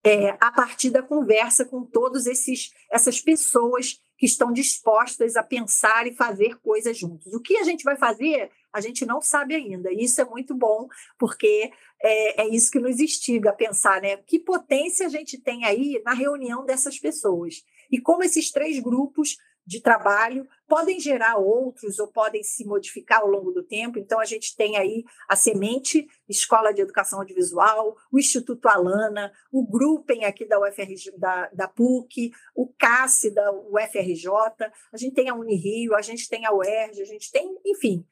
É, a partir da conversa com todas essas pessoas que estão dispostas a pensar e fazer coisas juntos. O que a gente vai fazer, a gente não sabe ainda. E isso é muito bom, porque é, é isso que nos instiga a pensar, né? Que potência a gente tem aí na reunião dessas pessoas. E como esses três grupos de trabalho, podem gerar outros ou podem se modificar ao longo do tempo. Então, a gente tem aí a Semente, Escola de Educação Audiovisual, o Instituto Alana, o Gruppen aqui da, UFRJ, da, da PUC, o CASSE da UFRJ, a gente tem a Unirio, a gente tem a UERJ, a gente tem, enfim,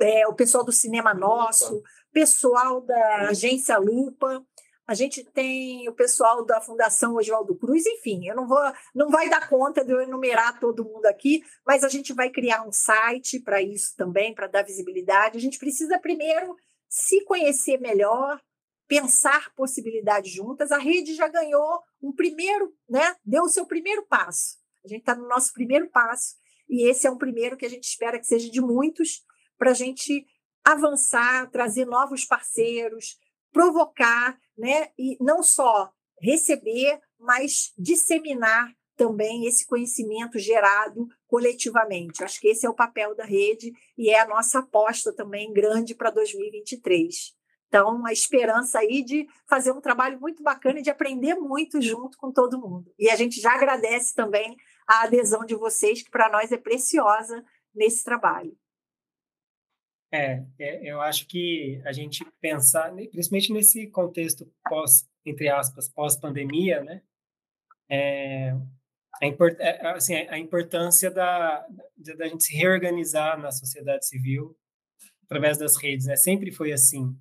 é, o pessoal do Cinema Nosso, pessoal da Agência Lupa, a gente tem o pessoal da Fundação Oswaldo Cruz, enfim, eu não vou, não vai dar conta de eu enumerar todo mundo aqui, mas a gente vai criar um site para isso também, para dar visibilidade. A gente precisa primeiro se conhecer melhor, pensar possibilidades juntas. A rede já ganhou um primeiro, né? Deu o seu primeiro passo. A gente está no nosso primeiro passo, e esse é um primeiro que a gente espera que seja de muitos, para a gente avançar, trazer novos parceiros, provocar, né? E não só receber, mas disseminar também esse conhecimento gerado coletivamente. Acho que esse é o papel da rede e é a nossa aposta também grande para 2023. Então, a esperança aí de fazer um trabalho muito bacana e de aprender muito junto com todo mundo. E a gente já agradece também a adesão de vocês, que para nós é preciosa nesse trabalho. É, é, eu acho que a gente pensar, principalmente nesse contexto pós, entre aspas, pós-pandemia, né? É, a, import, é, assim, a importância da, da gente se reorganizar na sociedade civil através das redes, né? Sempre foi assim.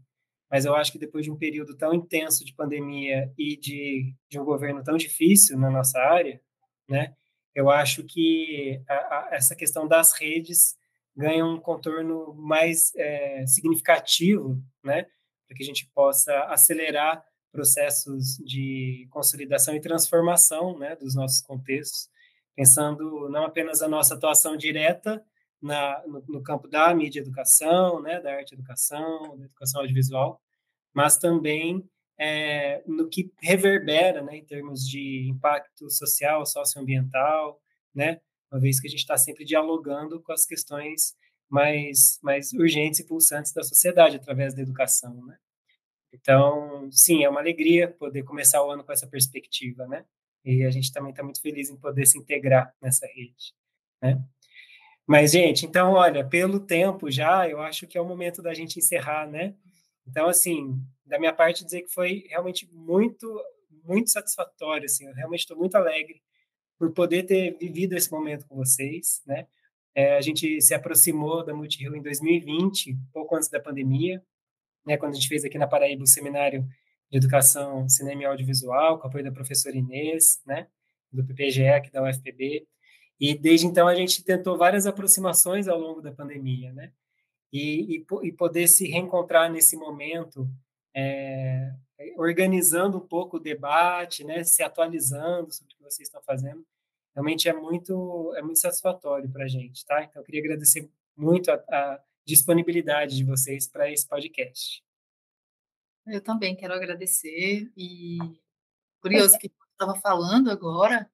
Mas eu acho que depois de um período tão intenso de pandemia e de, de um governo tão difícil na nossa área, né? Eu acho que a, a, essa questão das redes ganha um contorno mais é, significativo, né, para que a gente possa acelerar processos de consolidação e transformação, né, dos nossos contextos, pensando não apenas a nossa atuação direta na, no, no campo da mídia educação, né, da arte educação, da educação audiovisual, mas também é, no que reverbera, né, em termos de impacto social, socioambiental, né, uma vez que a gente está sempre dialogando com as questões mais, mais urgentes e pulsantes da sociedade através da educação, né? Então, sim, é uma alegria poder começar o ano com essa perspectiva, né? E a gente também está muito feliz em poder se integrar nessa rede, né? Mas, gente, então, olha, pelo tempo já, eu acho que é o momento da gente encerrar, né? Então, assim, da minha parte, dizer que foi realmente muito, muito satisfatório, assim, eu realmente estou muito alegre por poder ter vivido esse momento com vocês, né? É, a gente se aproximou da Multirio em 2020, pouco antes da pandemia, né? Quando a gente fez aqui na Paraíba o seminário de educação cinema e audiovisual, com apoio da professora Inês, né? Do PPGE aqui da UFPB. E desde então a gente tentou várias aproximações ao longo da pandemia, né? E, e, e poder se reencontrar nesse momento, é, organizando um pouco o debate, né? Se atualizando sobre o que vocês estão fazendo, realmente é muito, é muito satisfatório para a gente, tá? Então, eu queria agradecer muito a, a disponibilidade de vocês para esse podcast. Eu também quero agradecer e curioso que estava falando agora,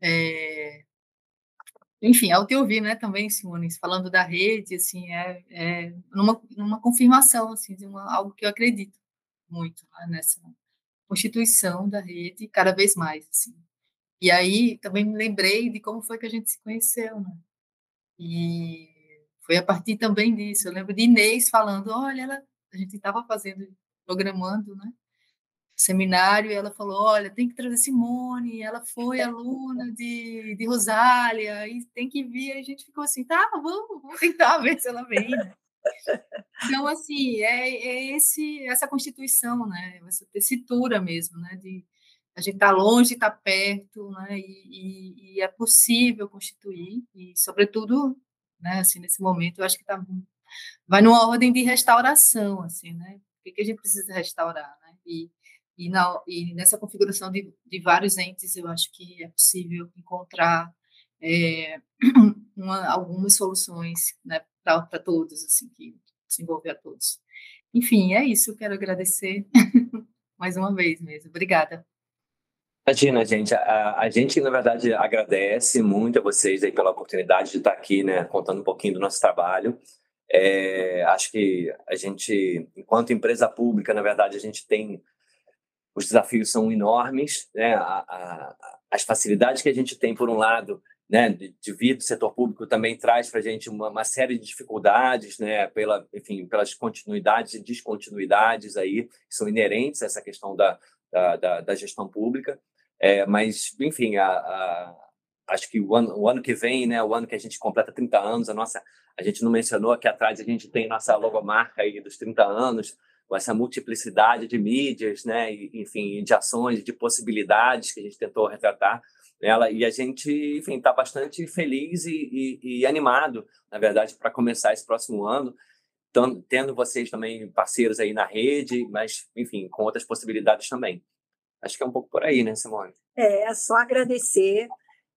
é... enfim, ao te ouvir, né, também, Simone, falando da rede, assim, é, é numa, numa confirmação, assim, de uma, algo que eu acredito muito né, nessa constituição da rede, cada vez mais, assim. E aí também me lembrei de como foi que a gente se conheceu, né? E foi a partir também disso. Eu lembro de Inês falando, olha, ela, a gente estava fazendo, programando, né? Seminário, e ela falou, olha, tem que trazer Simone, ela foi aluna de, de Rosália, e tem que vir. Aí a gente ficou assim, tá, vamos, vamos tentar ver se ela vem, né? Então, assim, é, é esse, essa constituição, né? Essa tessitura mesmo, né? De, a gente está longe, está perto, né? E, e, e, é possível constituir e, sobretudo, né? Assim, nesse momento, eu acho que tá, vai numa ordem de restauração, assim, né? O que, que a gente precisa restaurar, né? E, e, na, e nessa configuração de, de vários entes, eu acho que é possível encontrar é, uma, algumas soluções, né? Para todos, assim, que se envolver a todos. Enfim, é isso. Quero agradecer mais uma vez mesmo. Obrigada. Imagina, gente, a, a, gente, na verdade, agradece muito a vocês aí pela oportunidade de estar aqui, né, contando um pouquinho do nosso trabalho. É, acho que a gente, enquanto empresa pública, na verdade, a gente tem. Os desafios são enormes, né? A, a, as facilidades que a gente tem, por um lado, né, de, de vir do setor público também traz para a gente uma, uma, série de dificuldades, né, pela, enfim, pelas continuidades e descontinuidades aí que são inerentes a essa questão da, da, da, da gestão pública. É, mas, enfim, a, a, acho que o ano, o ano que vem, né, o ano que a gente completa 30 anos, a nossa, a gente não mencionou aqui atrás, a gente tem nossa logomarca aí dos 30 anos, com essa multiplicidade de mídias, né, e, enfim, de ações, de possibilidades que a gente tentou retratar ela e a gente, enfim, está bastante feliz e, e, e, animado, na verdade, para começar esse próximo ano, tendo vocês também parceiros aí na rede, mas, enfim, com outras possibilidades também. Acho que é um pouco por aí, né, Simone? É, é só agradecer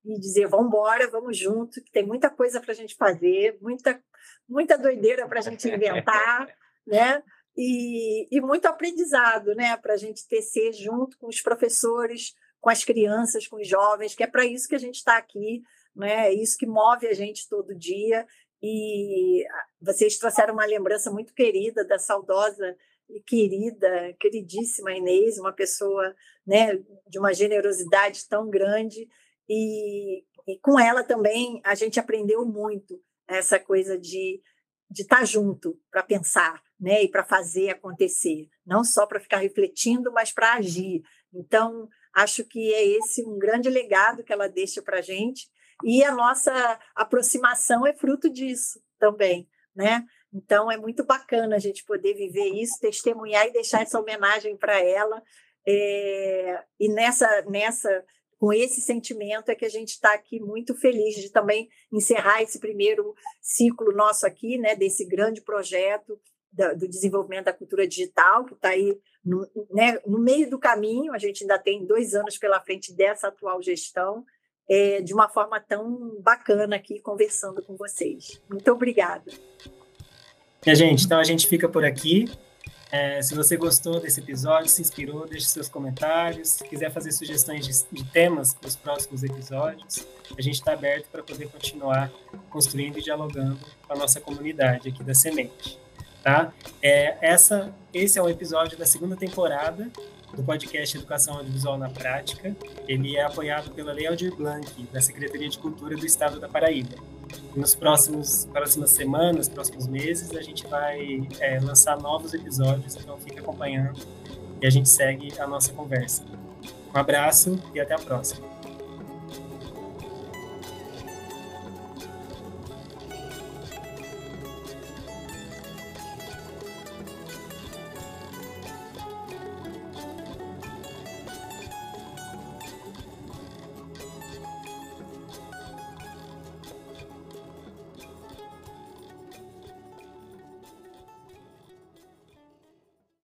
e dizer, vamos embora, vamos junto, que tem muita coisa para a gente fazer, muita, muita doideira para a gente inventar, né? E, e muito aprendizado, né? Para a gente tecer junto com os professores, com as crianças, com os jovens, que é para isso que a gente está aqui, né? é isso que move a gente todo dia. E vocês trouxeram uma lembrança muito querida da saudosa querida, queridíssima Inês, uma pessoa né, de uma generosidade tão grande. E, e com ela também a gente aprendeu muito essa coisa de de estar tá junto para pensar, né, e para fazer acontecer, não só para ficar refletindo, mas para agir. Então, Acho que é esse um grande legado que ela deixa para a gente e a nossa aproximação é fruto disso também, né? Então é muito bacana a gente poder viver isso, testemunhar e deixar essa homenagem para ela. É, e nessa, nessa, com esse sentimento é que a gente está aqui muito feliz de também encerrar esse primeiro ciclo nosso aqui, né? Desse grande projeto do desenvolvimento da cultura digital, que está aí no, né, no, meio do caminho, a gente ainda tem dois anos pela frente dessa atual gestão, é, de uma forma tão bacana aqui, conversando com vocês. Muito obrigada. E, gente, então a gente fica por aqui. É, se você gostou desse episódio, se inspirou, deixe seus comentários. Se quiser fazer sugestões de, de temas para os próximos episódios, a gente está aberto para poder continuar construindo e dialogando com a nossa comunidade aqui da Semente tá? É, essa, esse é um episódio da segunda temporada do podcast Educação Audiovisual na Prática. Ele é apoiado pela Lei Aldir Blanc, da Secretaria de Cultura do Estado da Paraíba. Nos próximos próximas semanas, próximos meses, a gente vai é, lançar novos episódios, então fique acompanhando e a gente segue a nossa conversa. Um abraço e até a próxima.